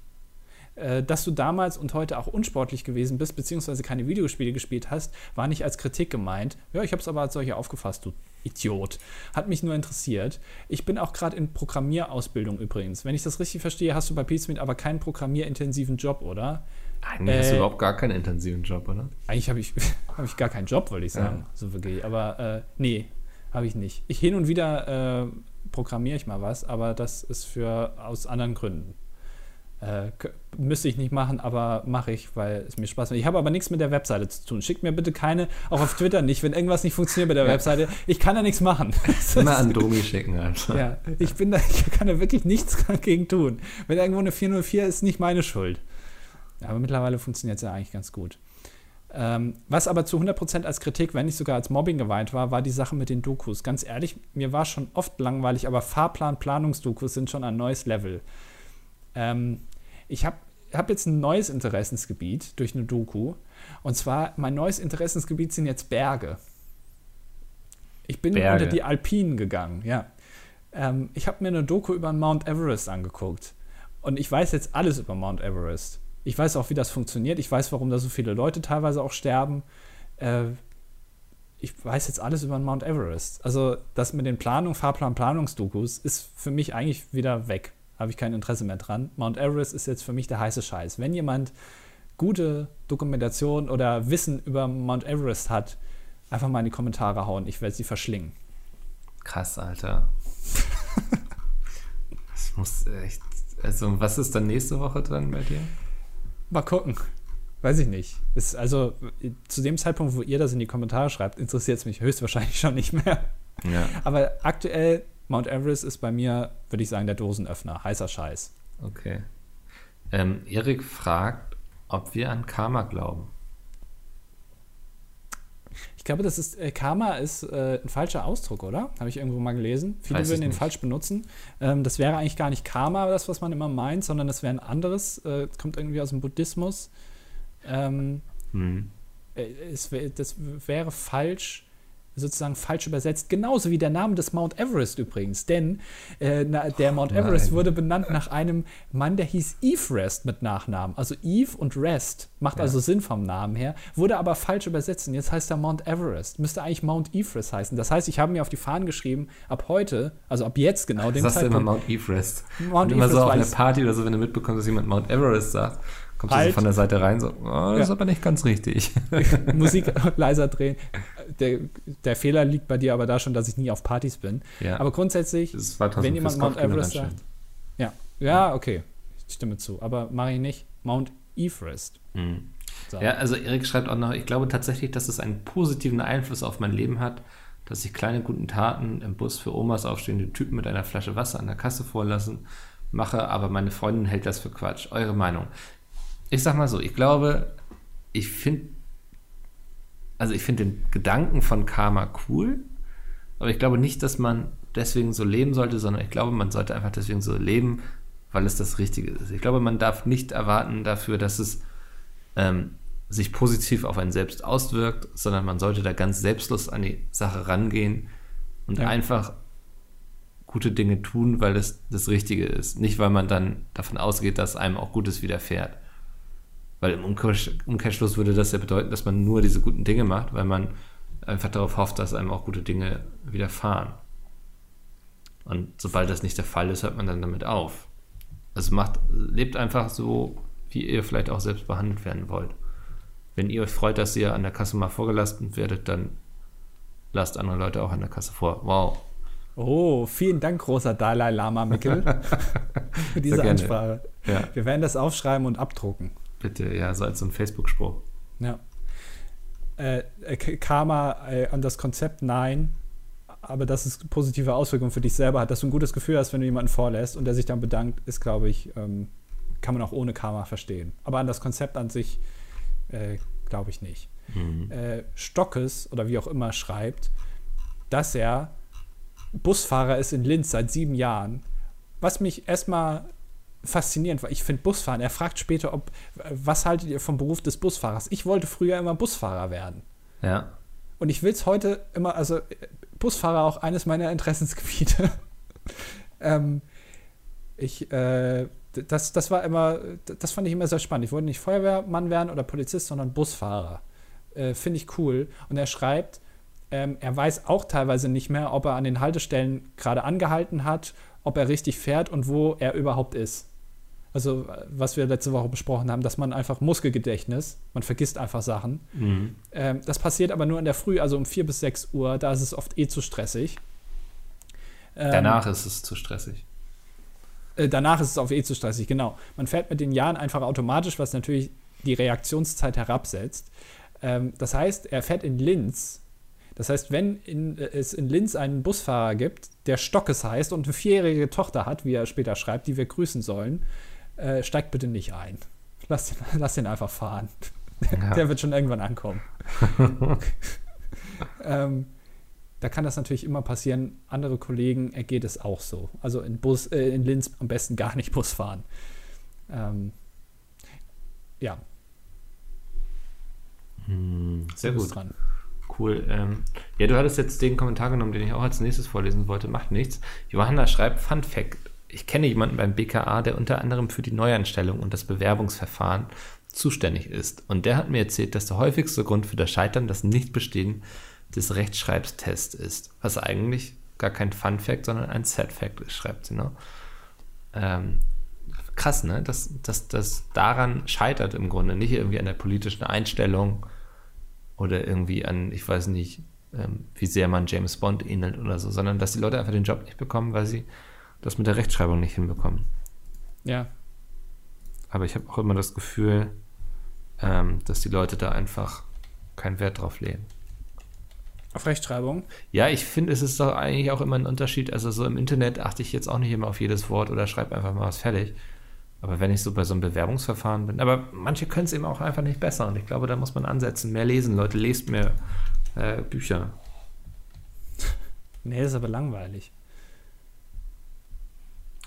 Äh, dass du damals und heute auch unsportlich gewesen bist, beziehungsweise keine Videospiele gespielt hast, war nicht als Kritik gemeint. Ja, ich habe es aber als solche aufgefasst, du Idiot. Hat mich nur interessiert. Ich bin auch gerade in Programmierausbildung übrigens. Wenn ich das richtig verstehe, hast du bei Pizmeet aber keinen programmierintensiven Job, oder? Eigentlich äh, hast du äh, überhaupt gar keinen intensiven Job, oder? Eigentlich habe ich, [laughs] hab ich gar keinen Job, wollte ich sagen. Ja. So wirklich. Aber äh, nee, habe ich nicht. Ich hin und wieder äh, programmiere ich mal was, aber das ist für aus anderen Gründen. Äh, müsste ich nicht machen, aber mache ich, weil es mir Spaß macht. Ich habe aber nichts mit der Webseite zu tun. Schickt mir bitte keine, auch auf Twitter nicht, wenn irgendwas nicht funktioniert mit der ja. Webseite. Ich kann da nichts machen. [laughs] Immer an Domi schicken einfach. Ja, ich bin da, [laughs] ich kann da wirklich nichts [laughs] dagegen tun. Wenn irgendwo eine 404 ist, nicht meine Schuld. Aber mittlerweile funktioniert es ja eigentlich ganz gut. Ähm, was aber zu 100% als Kritik, wenn nicht sogar als Mobbing geweint war, war die Sache mit den Dokus. Ganz ehrlich, mir war schon oft langweilig, aber Fahrplan-Planungsdokus sind schon ein neues Level. Ähm, ich habe hab jetzt ein neues Interessensgebiet durch eine Doku. Und zwar, mein neues Interessensgebiet sind jetzt Berge. Ich bin Berge. unter die Alpinen gegangen, ja. Ähm, ich habe mir eine Doku über Mount Everest angeguckt. Und ich weiß jetzt alles über Mount Everest. Ich weiß auch, wie das funktioniert. Ich weiß, warum da so viele Leute teilweise auch sterben. Äh, ich weiß jetzt alles über Mount Everest. Also das mit den Planung, Fahrplan, Planungsdokus ist für mich eigentlich wieder weg. Habe ich kein Interesse mehr dran. Mount Everest ist jetzt für mich der heiße Scheiß. Wenn jemand gute Dokumentation oder Wissen über Mount Everest hat, einfach mal in die Kommentare hauen. Ich werde sie verschlingen. Krass, Alter. [laughs] das muss echt. Also, was ist dann nächste Woche dran bei dir? Mal gucken. Weiß ich nicht. Ist also zu dem Zeitpunkt, wo ihr das in die Kommentare schreibt, interessiert es mich höchstwahrscheinlich [laughs] schon nicht mehr. Ja. Aber aktuell, Mount Everest ist bei mir, würde ich sagen, der Dosenöffner. Heißer Scheiß. Okay. Ähm, Erik fragt, ob wir an Karma glauben. Ich glaube, das ist äh, Karma ist äh, ein falscher Ausdruck, oder? Habe ich irgendwo mal gelesen. Viele Weiß würden den falsch benutzen. Ähm, das wäre eigentlich gar nicht Karma, das, was man immer meint, sondern das wäre ein anderes. Äh, kommt irgendwie aus dem Buddhismus. Ähm, hm. Äh, es, das wäre falsch sozusagen falsch übersetzt, genauso wie der Name des Mount Everest übrigens, denn äh, na, der Mount Everest Nein. wurde benannt nach einem Mann, der hieß Eve Rest mit Nachnamen, also Eve und Rest, macht ja. also Sinn vom Namen her, wurde aber falsch übersetzt. Und jetzt heißt er Mount Everest, müsste eigentlich Mount Everest heißen. Das heißt, ich habe mir auf die Fahnen geschrieben, ab heute, also ab jetzt genau, den Sagst du immer Mount Everest? Mount und immer Everest, so auf einer Party oder so, wenn du mitbekommst, dass jemand Mount Everest sagt, Kommst halt. du so von der Seite rein, so, oh, das ja. ist aber nicht ganz richtig. [laughs] Musik [laughs] leiser drehen. Der, der, Fehler liegt bei dir aber da schon, dass ich nie auf Partys bin. Ja. Aber grundsätzlich, wenn jemand Mount Everest sagt. Ja. ja, okay, ich stimme zu. Aber mache ich nicht. Mount Everest. Mhm. So. Ja, also Erik schreibt auch noch, ich glaube tatsächlich, dass es einen positiven Einfluss auf mein Leben hat, dass ich kleine guten Taten im Bus für Omas aufstehende Typen mit einer Flasche Wasser an der Kasse vorlassen mache, aber meine Freundin hält das für Quatsch. Eure Meinung? Ich sag mal so, ich glaube, ich finde, also ich finde den Gedanken von Karma cool, aber ich glaube nicht, dass man deswegen so leben sollte, sondern ich glaube, man sollte einfach deswegen so leben, weil es das Richtige ist. Ich glaube, man darf nicht erwarten dafür, dass es ähm, sich positiv auf einen selbst auswirkt, sondern man sollte da ganz selbstlos an die Sache rangehen und ja. einfach gute Dinge tun, weil es das Richtige ist. Nicht, weil man dann davon ausgeht, dass einem auch Gutes widerfährt. Weil im Umkehrschluss würde das ja bedeuten, dass man nur diese guten Dinge macht, weil man einfach darauf hofft, dass einem auch gute Dinge widerfahren. Und sobald das nicht der Fall ist, hört man dann damit auf. Also macht, lebt einfach so, wie ihr vielleicht auch selbst behandelt werden wollt. Wenn ihr euch freut, dass ihr an der Kasse mal vorgelassen werdet, dann lasst andere Leute auch an der Kasse vor. Wow. Oh, vielen Dank, großer Dalai Lama Mickel, [laughs] für diese Ansprache. Ja. Wir werden das aufschreiben und abdrucken. Bitte, ja, so als so ein Facebook-Spruch. Ja. Äh, äh Karma äh, an das Konzept nein, aber dass es positive Auswirkungen für dich selber hat, dass du ein gutes Gefühl hast, wenn du jemanden vorlässt und der sich dann bedankt, ist, glaube ich, ähm, kann man auch ohne Karma verstehen. Aber an das Konzept an sich äh, glaube ich nicht. Mhm. Äh, Stockes oder wie auch immer schreibt, dass er Busfahrer ist in Linz seit sieben Jahren. Was mich erstmal faszinierend, weil ich finde Busfahren, er fragt später, ob, was haltet ihr vom Beruf des Busfahrers? Ich wollte früher immer Busfahrer werden. Ja. Und ich will es heute immer, also Busfahrer auch eines meiner Interessensgebiete. [laughs] ähm, ich äh, das, das war immer, das fand ich immer sehr spannend. Ich wollte nicht Feuerwehrmann werden oder Polizist, sondern Busfahrer. Äh, Finde ich cool. Und er schreibt, ähm, er weiß auch teilweise nicht mehr, ob er an den Haltestellen gerade angehalten hat, ob er richtig fährt und wo er überhaupt ist. Also, was wir letzte Woche besprochen haben, dass man einfach Muskelgedächtnis, man vergisst einfach Sachen. Mhm. Ähm, das passiert aber nur in der Früh, also um 4 bis 6 Uhr, da ist es oft eh zu stressig. Ähm, danach ist es zu stressig. Äh, danach ist es auf eh zu stressig, genau. Man fährt mit den Jahren einfach automatisch, was natürlich die Reaktionszeit herabsetzt. Ähm, das heißt, er fährt in Linz. Das heißt, wenn in, äh, es in Linz einen Busfahrer gibt, der Stockes heißt und eine vierjährige Tochter hat, wie er später schreibt, die wir grüßen sollen, äh, steigt bitte nicht ein. Lass den, [laughs] lass den einfach fahren. Ja. Der wird schon irgendwann ankommen. [laughs] ähm, da kann das natürlich immer passieren. Andere Kollegen ergeht es auch so. Also in, Bus, äh, in Linz am besten gar nicht Bus fahren. Ähm, ja. Hm, sehr gut. Dran. Cool. Ähm, ja, du hattest jetzt den Kommentar genommen, den ich auch als nächstes vorlesen wollte. Macht nichts. Johanna schreibt: Fun Fact ich kenne jemanden beim BKA, der unter anderem für die Neuanstellung und das Bewerbungsverfahren zuständig ist. Und der hat mir erzählt, dass der häufigste Grund für das Scheitern das Nichtbestehen des Rechtschreibstests ist. Was eigentlich gar kein Fun Fact, sondern ein Sad Fact ist, schreibt sie. Ne? Ähm, krass, ne? Dass das daran scheitert im Grunde. Nicht irgendwie an der politischen Einstellung oder irgendwie an, ich weiß nicht, ähm, wie sehr man James Bond ähnelt oder so, sondern dass die Leute einfach den Job nicht bekommen, weil sie das mit der Rechtschreibung nicht hinbekommen. Ja. Aber ich habe auch immer das Gefühl, ähm, dass die Leute da einfach keinen Wert drauf legen. Auf Rechtschreibung? Ja, ich finde, es ist doch eigentlich auch immer ein Unterschied. Also so im Internet achte ich jetzt auch nicht immer auf jedes Wort oder schreibe einfach mal was fertig. Aber wenn ich so bei so einem Bewerbungsverfahren bin, aber manche können es eben auch einfach nicht besser. Und ich glaube, da muss man ansetzen. Mehr lesen, Leute, lest mehr äh, Bücher. Nee, ist aber langweilig.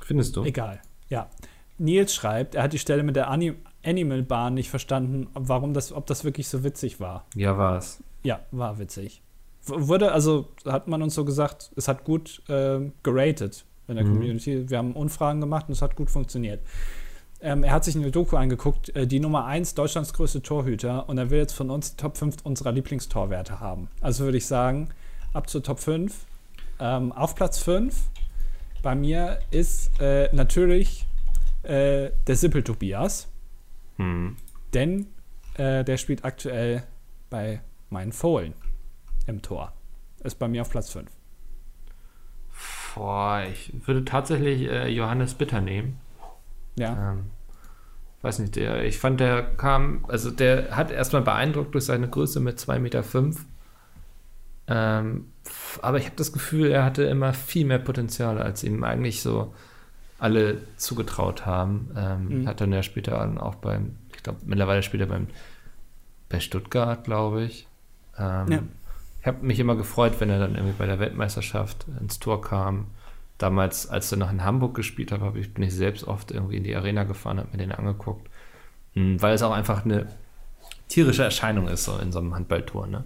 Findest du? Egal, ja. Nils schreibt, er hat die Stelle mit der Anim Animal Bahn nicht verstanden, warum das, ob das wirklich so witzig war. Ja, war es. Ja, war witzig. Wurde, also hat man uns so gesagt, es hat gut äh, geratet in der mhm. Community. Wir haben Umfragen gemacht und es hat gut funktioniert. Ähm, er hat sich eine Doku angeguckt, äh, die Nummer 1 Deutschlands größte Torhüter und er will jetzt von uns die Top 5 unserer Lieblingstorwerte haben. Also würde ich sagen, ab zur Top 5. Ähm, auf Platz 5 bei mir ist äh, natürlich äh, der Sippel Tobias. Hm. Denn äh, der spielt aktuell bei meinen Fohlen im Tor. Ist bei mir auf Platz 5. Boah, ich würde tatsächlich äh, Johannes Bitter nehmen. Ja. Ähm, weiß nicht, der, ich fand, der kam, also der hat erstmal beeindruckt durch seine Größe mit 2,5 Meter. Fünf. Ähm, aber ich habe das Gefühl, er hatte immer viel mehr Potenzial, als ihm eigentlich so alle zugetraut haben. Ähm, mhm. Hat dann ja später auch beim, ich glaube, mittlerweile später beim bei Stuttgart, glaube ich. Ähm, ja. Ich habe mich immer gefreut, wenn er dann irgendwie bei der Weltmeisterschaft ins Tor kam. Damals, als er noch in Hamburg gespielt hat, hab ich, bin ich selbst oft irgendwie in die Arena gefahren, habe mir den angeguckt. Mhm, weil es auch einfach eine tierische Erscheinung ist, so in so einem Handballtor, ne?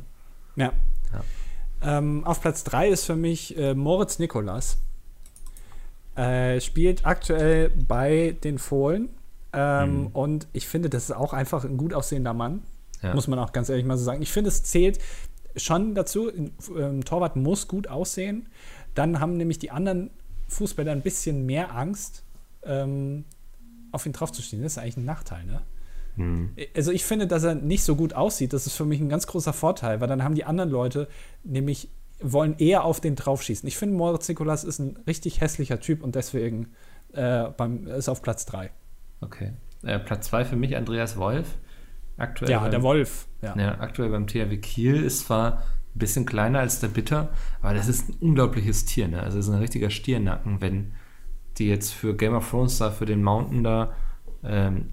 Ja. ja. Ähm, auf Platz 3 ist für mich äh, Moritz Nikolas. Äh, spielt aktuell bei den Fohlen. Ähm, mhm. Und ich finde, das ist auch einfach ein gut aussehender Mann. Ja. Muss man auch ganz ehrlich mal so sagen. Ich finde, es zählt schon dazu. Ein ähm, Torwart muss gut aussehen. Dann haben nämlich die anderen Fußballer ein bisschen mehr Angst, ähm, auf ihn draufzustehen. Das ist eigentlich ein Nachteil, ne? Hm. Also ich finde, dass er nicht so gut aussieht, das ist für mich ein ganz großer Vorteil, weil dann haben die anderen Leute nämlich wollen eher auf den draufschießen. Ich finde, Moritz Nikolas ist ein richtig hässlicher Typ und deswegen äh, beim, ist auf Platz 3. Okay. Äh, Platz 2 für mich Andreas Wolf. Aktuell ja, beim, der Wolf. Ja. ja. aktuell beim THW Kiel ist zwar ein bisschen kleiner als der Bitter, aber das ist ein unglaubliches Tier. Ne? Also, es ist ein richtiger Stiernacken, wenn die jetzt für Game of Thrones da, für den Mountain da ähm,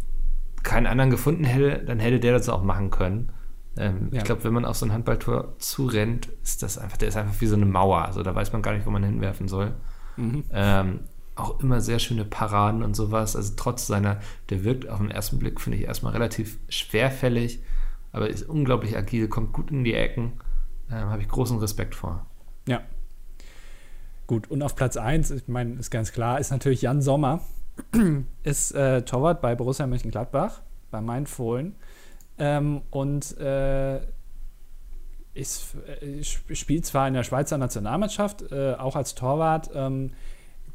keinen anderen gefunden hätte, dann hätte der das auch machen können. Ähm, ja. Ich glaube, wenn man auf so ein Handballtor zurennt, ist das einfach, der ist einfach wie so eine Mauer. Also da weiß man gar nicht, wo man hinwerfen soll. Mhm. Ähm, auch immer sehr schöne Paraden und sowas. Also trotz seiner, der wirkt auf den ersten Blick, finde ich, erstmal relativ schwerfällig, aber ist unglaublich agil, kommt gut in die Ecken. Ähm, Habe ich großen Respekt vor. Ja. Gut, und auf Platz 1, ich meine, ist ganz klar, ist natürlich Jan Sommer [clears throat] ist äh, Torwart bei Borussia Mönchengladbach, bei meinen Fohlen. Ähm, und äh, ist, äh, spielt zwar in der Schweizer Nationalmannschaft, äh, auch als Torwart. Ähm,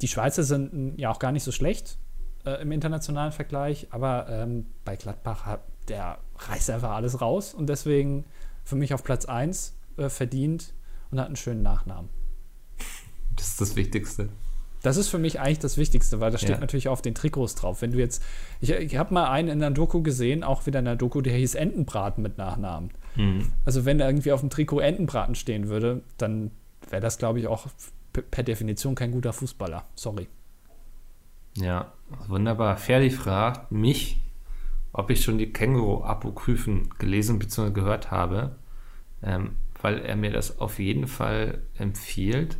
die Schweizer sind hm, ja auch gar nicht so schlecht äh, im internationalen Vergleich, aber ähm, bei Gladbach hat der reißt einfach alles raus und deswegen für mich auf Platz 1 äh, verdient und hat einen schönen Nachnamen. Das ist das Wichtigste. Das ist für mich eigentlich das Wichtigste, weil da steht ja. natürlich auf den Trikots drauf. Wenn du jetzt, ich, ich habe mal einen in der Doku gesehen, auch wieder in der Doku, der hieß Entenbraten mit Nachnamen. Mhm. Also wenn da irgendwie auf dem Trikot Entenbraten stehen würde, dann wäre das, glaube ich, auch per Definition kein guter Fußballer. Sorry. Ja, wunderbar. Ferdi fragt mich, ob ich schon die Känguru-Apokryphen gelesen bzw. gehört habe, ähm, weil er mir das auf jeden Fall empfiehlt.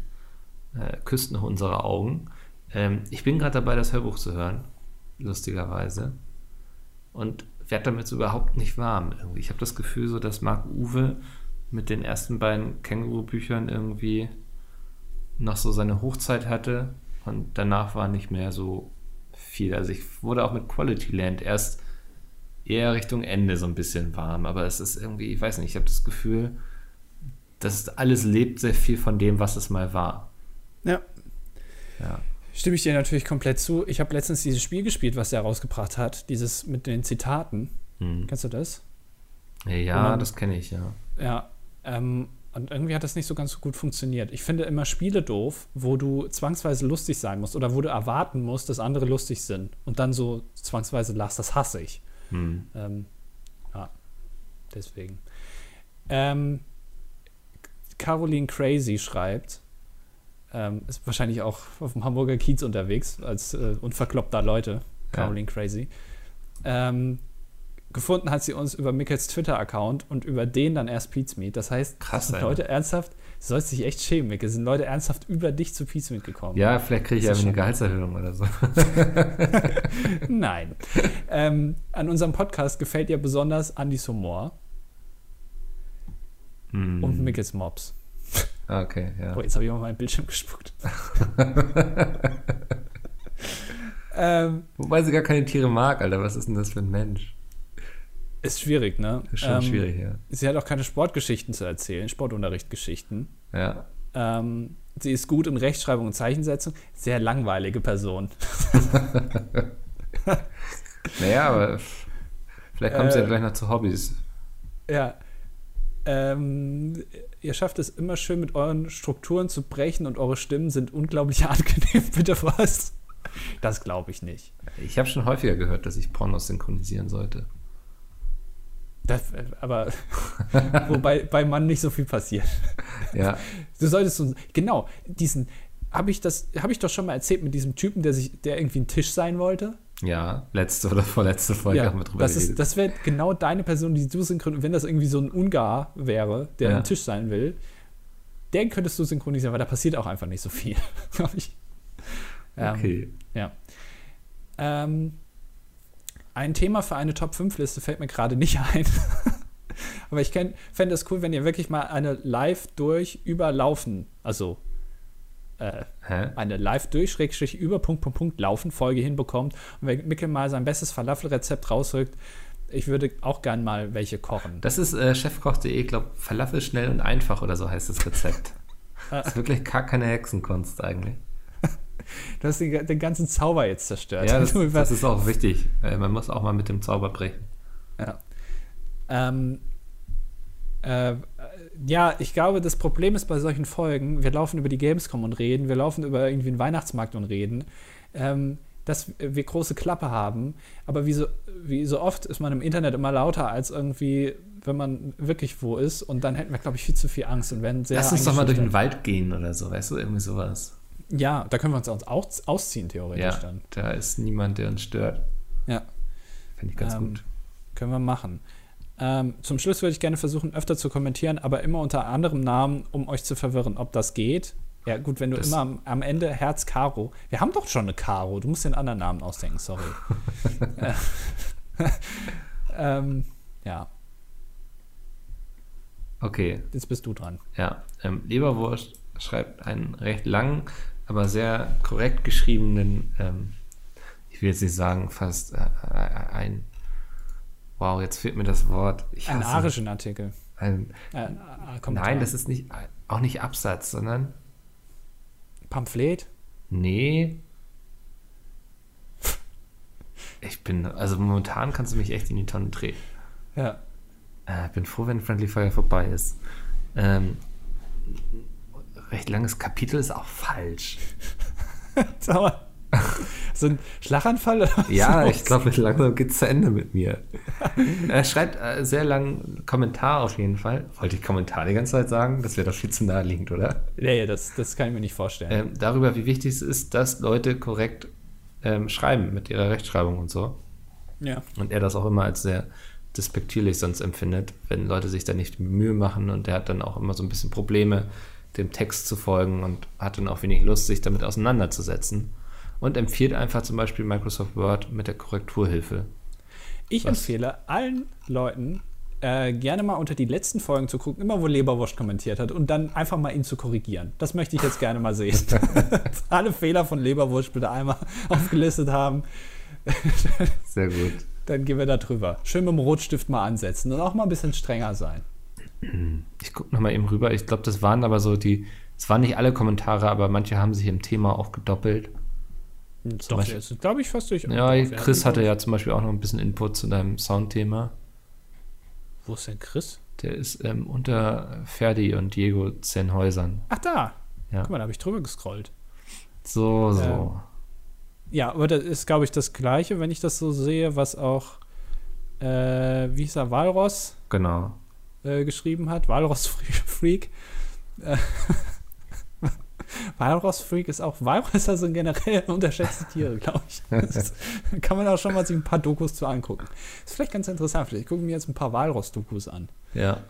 Äh, küsst noch unsere Augen. Ähm, ich bin gerade dabei, das Hörbuch zu hören, lustigerweise. Und werde damit so überhaupt nicht warm. Irgendwie. Ich habe das Gefühl, so dass Marc Uwe mit den ersten beiden Känguru-Büchern irgendwie noch so seine Hochzeit hatte und danach war nicht mehr so viel. Also ich wurde auch mit Quality Land erst eher Richtung Ende so ein bisschen warm, aber es ist irgendwie, ich weiß nicht, ich habe das Gefühl, dass alles lebt sehr viel von dem, was es mal war. Ja. Ja. Stimme ich dir natürlich komplett zu. Ich habe letztens dieses Spiel gespielt, was er rausgebracht hat, dieses mit den Zitaten. Hm. Kennst du das? Ja, man, das kenne ich, ja. Ja, ähm, und irgendwie hat das nicht so ganz so gut funktioniert. Ich finde immer Spiele doof, wo du zwangsweise lustig sein musst oder wo du erwarten musst, dass andere lustig sind und dann so zwangsweise lachst. Das hasse ich. Hm. Ähm, ja, deswegen. Ähm, Caroline Crazy schreibt, ähm, ist wahrscheinlich auch auf dem Hamburger Kiez unterwegs als äh, unverkloppter Leute. Caroline ja. Crazy. Ähm, gefunden hat sie uns über Mickels Twitter-Account und über den dann erst Pizmeet. Das heißt, Krass, sind Leute ernsthaft, du sollst dich echt schämen, Mickel, sind Leute ernsthaft über dich zu Pizmeet gekommen. Ja, vielleicht kriege ich ja eine Gehaltserhöhung oder so. [laughs] [laughs] Nein. ähm, an unserem Podcast gefällt ihr besonders Andys Humor mm. und Mickels Mobs. Ah, okay, ja. Oh, jetzt habe ich mal meinen Bildschirm gespuckt. [laughs] ähm, Wobei sie gar keine Tiere mag, Alter. Was ist denn das für ein Mensch? Ist schwierig, ne? Ist schon ähm, schwierig, ja. Sie hat auch keine Sportgeschichten zu erzählen, Sportunterrichtgeschichten. Ja. Ähm, sie ist gut in Rechtschreibung und Zeichensetzung. Sehr langweilige Person. [laughs] naja, aber [laughs] vielleicht kommt äh, sie ja gleich noch zu Hobbys. Ja. Ähm, ihr schafft es immer schön mit euren Strukturen zu brechen und eure Stimmen sind unglaublich [laughs] angenehm. Bitte was? Das glaube ich nicht. Ich habe schon häufiger gehört, dass ich Pornos synchronisieren sollte. Das, aber [laughs] wobei bei Mann nicht so viel passiert. Ja. Du solltest so, genau, diesen, habe ich das, habe ich doch schon mal erzählt mit diesem Typen, der sich, der irgendwie ein Tisch sein wollte. Ja, letzte oder vorletzte Folge ja, haben wir drüber das geredet. Ist, das wäre genau deine Person, die du synchronisieren, wenn das irgendwie so ein Ungar wäre, der ja. ein Tisch sein will, den könntest du synchronisieren, weil da passiert auch einfach nicht so viel, [laughs] glaube ich. Ähm, okay. Ja. Ähm, ein Thema für eine Top-5-Liste fällt mir gerade nicht [laughs] ein. Aber ich fände es cool, wenn ihr wirklich mal eine live durch überlaufen, also äh, eine live durch Schrägstrich über Punkt, Punkt, Punkt laufen Folge hinbekommt und wenn Mikkel mal sein bestes Falafel-Rezept rausrückt, ich würde auch gern mal welche kochen. Das ist äh, chefkoch.de, ich glaube, Falafel schnell und einfach oder so heißt das Rezept. [laughs] das ist wirklich gar keine Hexenkunst eigentlich. Du hast den, den, ganzen Zauber jetzt zerstört. Ja, das, [laughs] das ist auch wichtig. Man muss auch mal mit dem Zauber brechen. Ja. Ähm, äh, ja, ich glaube, das Problem ist bei solchen Folgen, wir laufen über die Gamescom und reden, wir laufen über irgendwie einen Weihnachtsmarkt und reden, ähm, dass wir große Klappe haben, aber wie so, wie so oft ist man im Internet immer lauter als irgendwie, wenn man wirklich wo ist und dann hätten wir, glaube ich, viel zu viel Angst und sehr. Lass uns doch mal durch den Wald gehen oder so, weißt du, irgendwie sowas. Ja, da können wir uns auch ausziehen, theoretisch ja, dann. Da ist niemand, der uns stört. Ja. Finde ich ganz ähm, gut. Können wir machen. Ähm, zum Schluss würde ich gerne versuchen, öfter zu kommentieren, aber immer unter anderem Namen, um euch zu verwirren, ob das geht. Ja, gut, wenn du das immer am, am, Ende Herz Caro. Wir haben doch schon eine Caro. Du musst den anderen Namen ausdenken, sorry. [laughs] ähm, ja. Okay. Jetzt bist du dran. Ja. Ähm, Leberwurst schreibt einen recht langen aber sehr korrekt geschriebenen, ähm, ich will jetzt nicht sagen, fast äh, äh ein, wow, jetzt fehlt mir das Wort. Ich Ein arischen Artikel. Ein, Äh, äh, nein, das ist nicht, auch nicht Absatz, sondern, Pamphlet. nee. Ich bin, also momentan kannst du mich echt in die Tonne drehen. Ja. Äh, bin froh, wenn Friendly Fire vorbei ist. Ähm, recht langes Kapitel ist auch falsch. [laughs] Mal. [laughs] So ein Schlaganfall? Ja, ich glaube, langsam geht es zu Ende mit mir. [laughs] er schreibt äh, sehr lang Kommentar auf jeden Fall. Wollte ich Kommentar die ganze Zeit sagen? Das wäre doch viel zu naheliegend, oder? Ja, ja, das, das kann ich mir nicht vorstellen. Ähm, darüber, wie wichtig es ist, dass Leute korrekt ähm, schreiben mit ihrer Rechtschreibung und so. ja. Und er das auch immer als sehr despektierlich sonst empfindet, wenn Leute sich da nicht Mühe machen und er hat dann auch immer so ein bisschen Probleme, dem Text zu folgen und hat dann auch wenig Lust, sich damit auseinanderzusetzen. Und empfiehlt einfach zum Beispiel Microsoft Word mit der Korrekturhilfe. Ich Was? empfehle allen Leuten, äh, gerne mal unter die letzten Folgen zu gucken, immer wo Leberwurst kommentiert hat und dann einfach mal ihn zu korrigieren. Das möchte ich jetzt gerne mal sehen. [laughs] [laughs] Alle Fehler von Leberwurst bitte einmal [laughs] aufgelistet haben. Sehr gut. Dann gehen wir da drüber. Schön mit dem Rotstift mal ansetzen und auch mal ein bisschen strenger sein. [clears throat] Ich gucke nochmal eben rüber. Ich glaube, das waren aber so die, es waren nicht alle Kommentare, aber manche haben sich im Thema auch gedoppelt. Doch, Beispiel- der ist, glaube ich, fast durch. Ja, Doch, Chris hatte ja zum Beispiel auch noch ein bisschen Input zu deinem Soundthema. Wo ist denn Chris? Der ist ähm, unter Ferdi und Diego Zenhäusern. Ach, da. Ja. Guck mal, da habe ich drüber gescrollt. So, so. Ja, aber das ist, glaube ich, das Gleiche, wenn ich das so sehe, was auch, äh, wie hieß er, Walross Genau. äh, geschrieben hat. Walross [laughs] Freak. Äh, [laughs] Walross Freak ist auch, Walrösser sind generell [laughs] unterschätzte Tiere, glaube ich. [laughs] Das kann man auch schon mal sich ein paar Dokus zu angucken. Ist vielleicht ganz interessant. Vielleicht gucken wir jetzt ein paar Walross-Dokus an. Ja.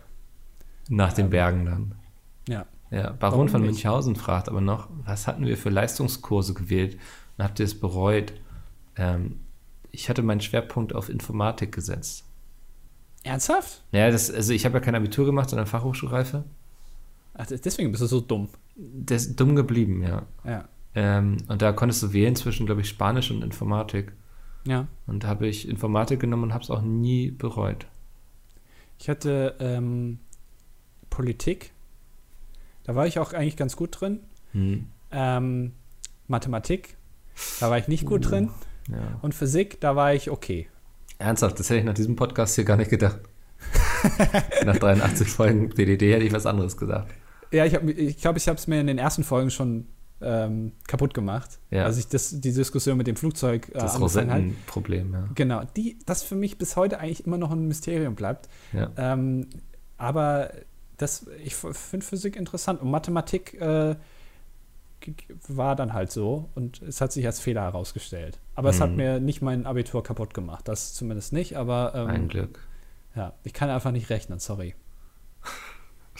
Nach den Bergen dann. Ja. Ja, Baron warum von nicht? Münchhausen fragt aber noch, was hatten wir für Leistungskurse gewählt und habt ihr es bereut? Ähm, ich hatte meinen Schwerpunkt auf Informatik gesetzt. Ernsthaft? Ja, das, also ich habe ja kein Abitur gemacht, sondern Fachhochschulreife. Ach, deswegen bist du so dumm. Ist dumm geblieben, ja. Ja. Ähm, und da konntest du wählen zwischen, glaube ich, Spanisch und Informatik. Ja. Und da habe ich Informatik genommen und habe es auch nie bereut. Ich hatte ähm, Politik. Da war ich auch eigentlich ganz gut drin. Hm. Ähm, Mathematik. Da war ich nicht gut Uh. drin. Ja. Und Physik, da war ich okay. Ernsthaft, das hätte ich nach diesem Podcast hier gar nicht gedacht. [laughs] nach 83 Folgen DDD hätte ich was anderes gesagt. Ja, ich glaube, ich, glaub, ich habe es mir in den ersten Folgen schon ähm, kaputt gemacht. Ja. Als ich das, die Diskussion mit dem Flugzeug äh, Das. Rosettenproblem, ja. Genau, die, das für mich bis heute eigentlich immer noch ein Mysterium bleibt. ja. Ähm, aber das, ich finde Physik interessant und Mathematik äh, war dann halt so und es hat sich als Fehler herausgestellt. Aber es hat Mhm. mir nicht mein Abitur kaputt gemacht, das zumindest nicht, aber Ein ähm, Glück. ja, ich kann einfach nicht rechnen, sorry.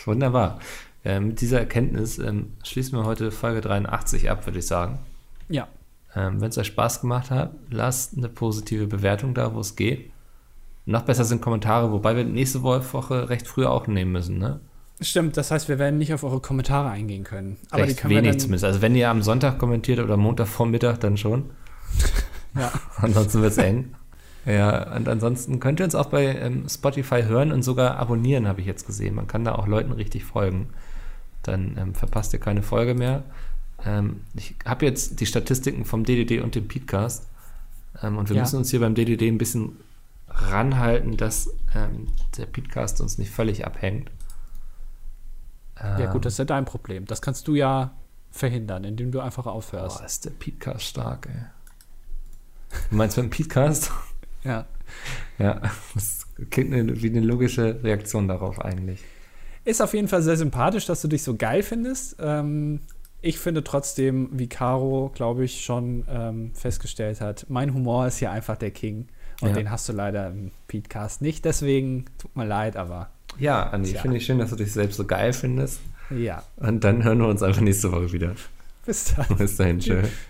Wunderbar. Äh, mit dieser Erkenntnis ähm, schließen wir heute Folge 83 ab, würde ich sagen. Ja, Ähm, Wenn es euch Spaß gemacht hat, lasst eine positive Bewertung da, wo es geht. Noch besser sind Kommentare, wobei wir nächste Woche recht früh auch nehmen müssen, ne? stimmt, das heißt, wir werden nicht auf eure Kommentare eingehen können. Aber die recht können wir wenig zumindest. Also wenn ihr am Sonntag kommentiert oder Montagvormittag, dann schon. [laughs] Ja. [laughs] Ansonsten wird es eng. Ja, und ansonsten könnt ihr uns auch bei ähm, Spotify hören und sogar abonnieren, habe ich jetzt gesehen. Man kann da auch Leuten richtig folgen. Dann ähm, verpasst ihr keine Folge mehr. Ähm, ich habe jetzt die Statistiken vom DDD und dem Podcast. Ähm, und wir Ja. müssen uns hier beim DDD ein bisschen ranhalten, dass ähm, der Podcast uns nicht völlig abhängt. Ja, Ähm, gut, das ist ja dein Problem. Das kannst du ja verhindern, indem du einfach aufhörst. Boah, ist der Podcast stark, ey. Du meinst dem Podcast? [laughs] Ja. Ja, das klingt eine, wie eine logische Reaktion darauf eigentlich. Ist auf jeden Fall sehr sympathisch, dass du dich so geil findest. Ähm, ich finde trotzdem, wie Caro, glaube ich, schon ähm, festgestellt hat, mein Humor ist hier einfach der King. Und Ja. den hast du leider im Podcast nicht. Deswegen tut mir leid, aber Ja, Andi, Tja. finde ich schön, dass du dich selbst so geil findest. ja. Und dann hören wir uns einfach nächste Woche wieder. Bis dann. Bis dahin, tschö. [laughs]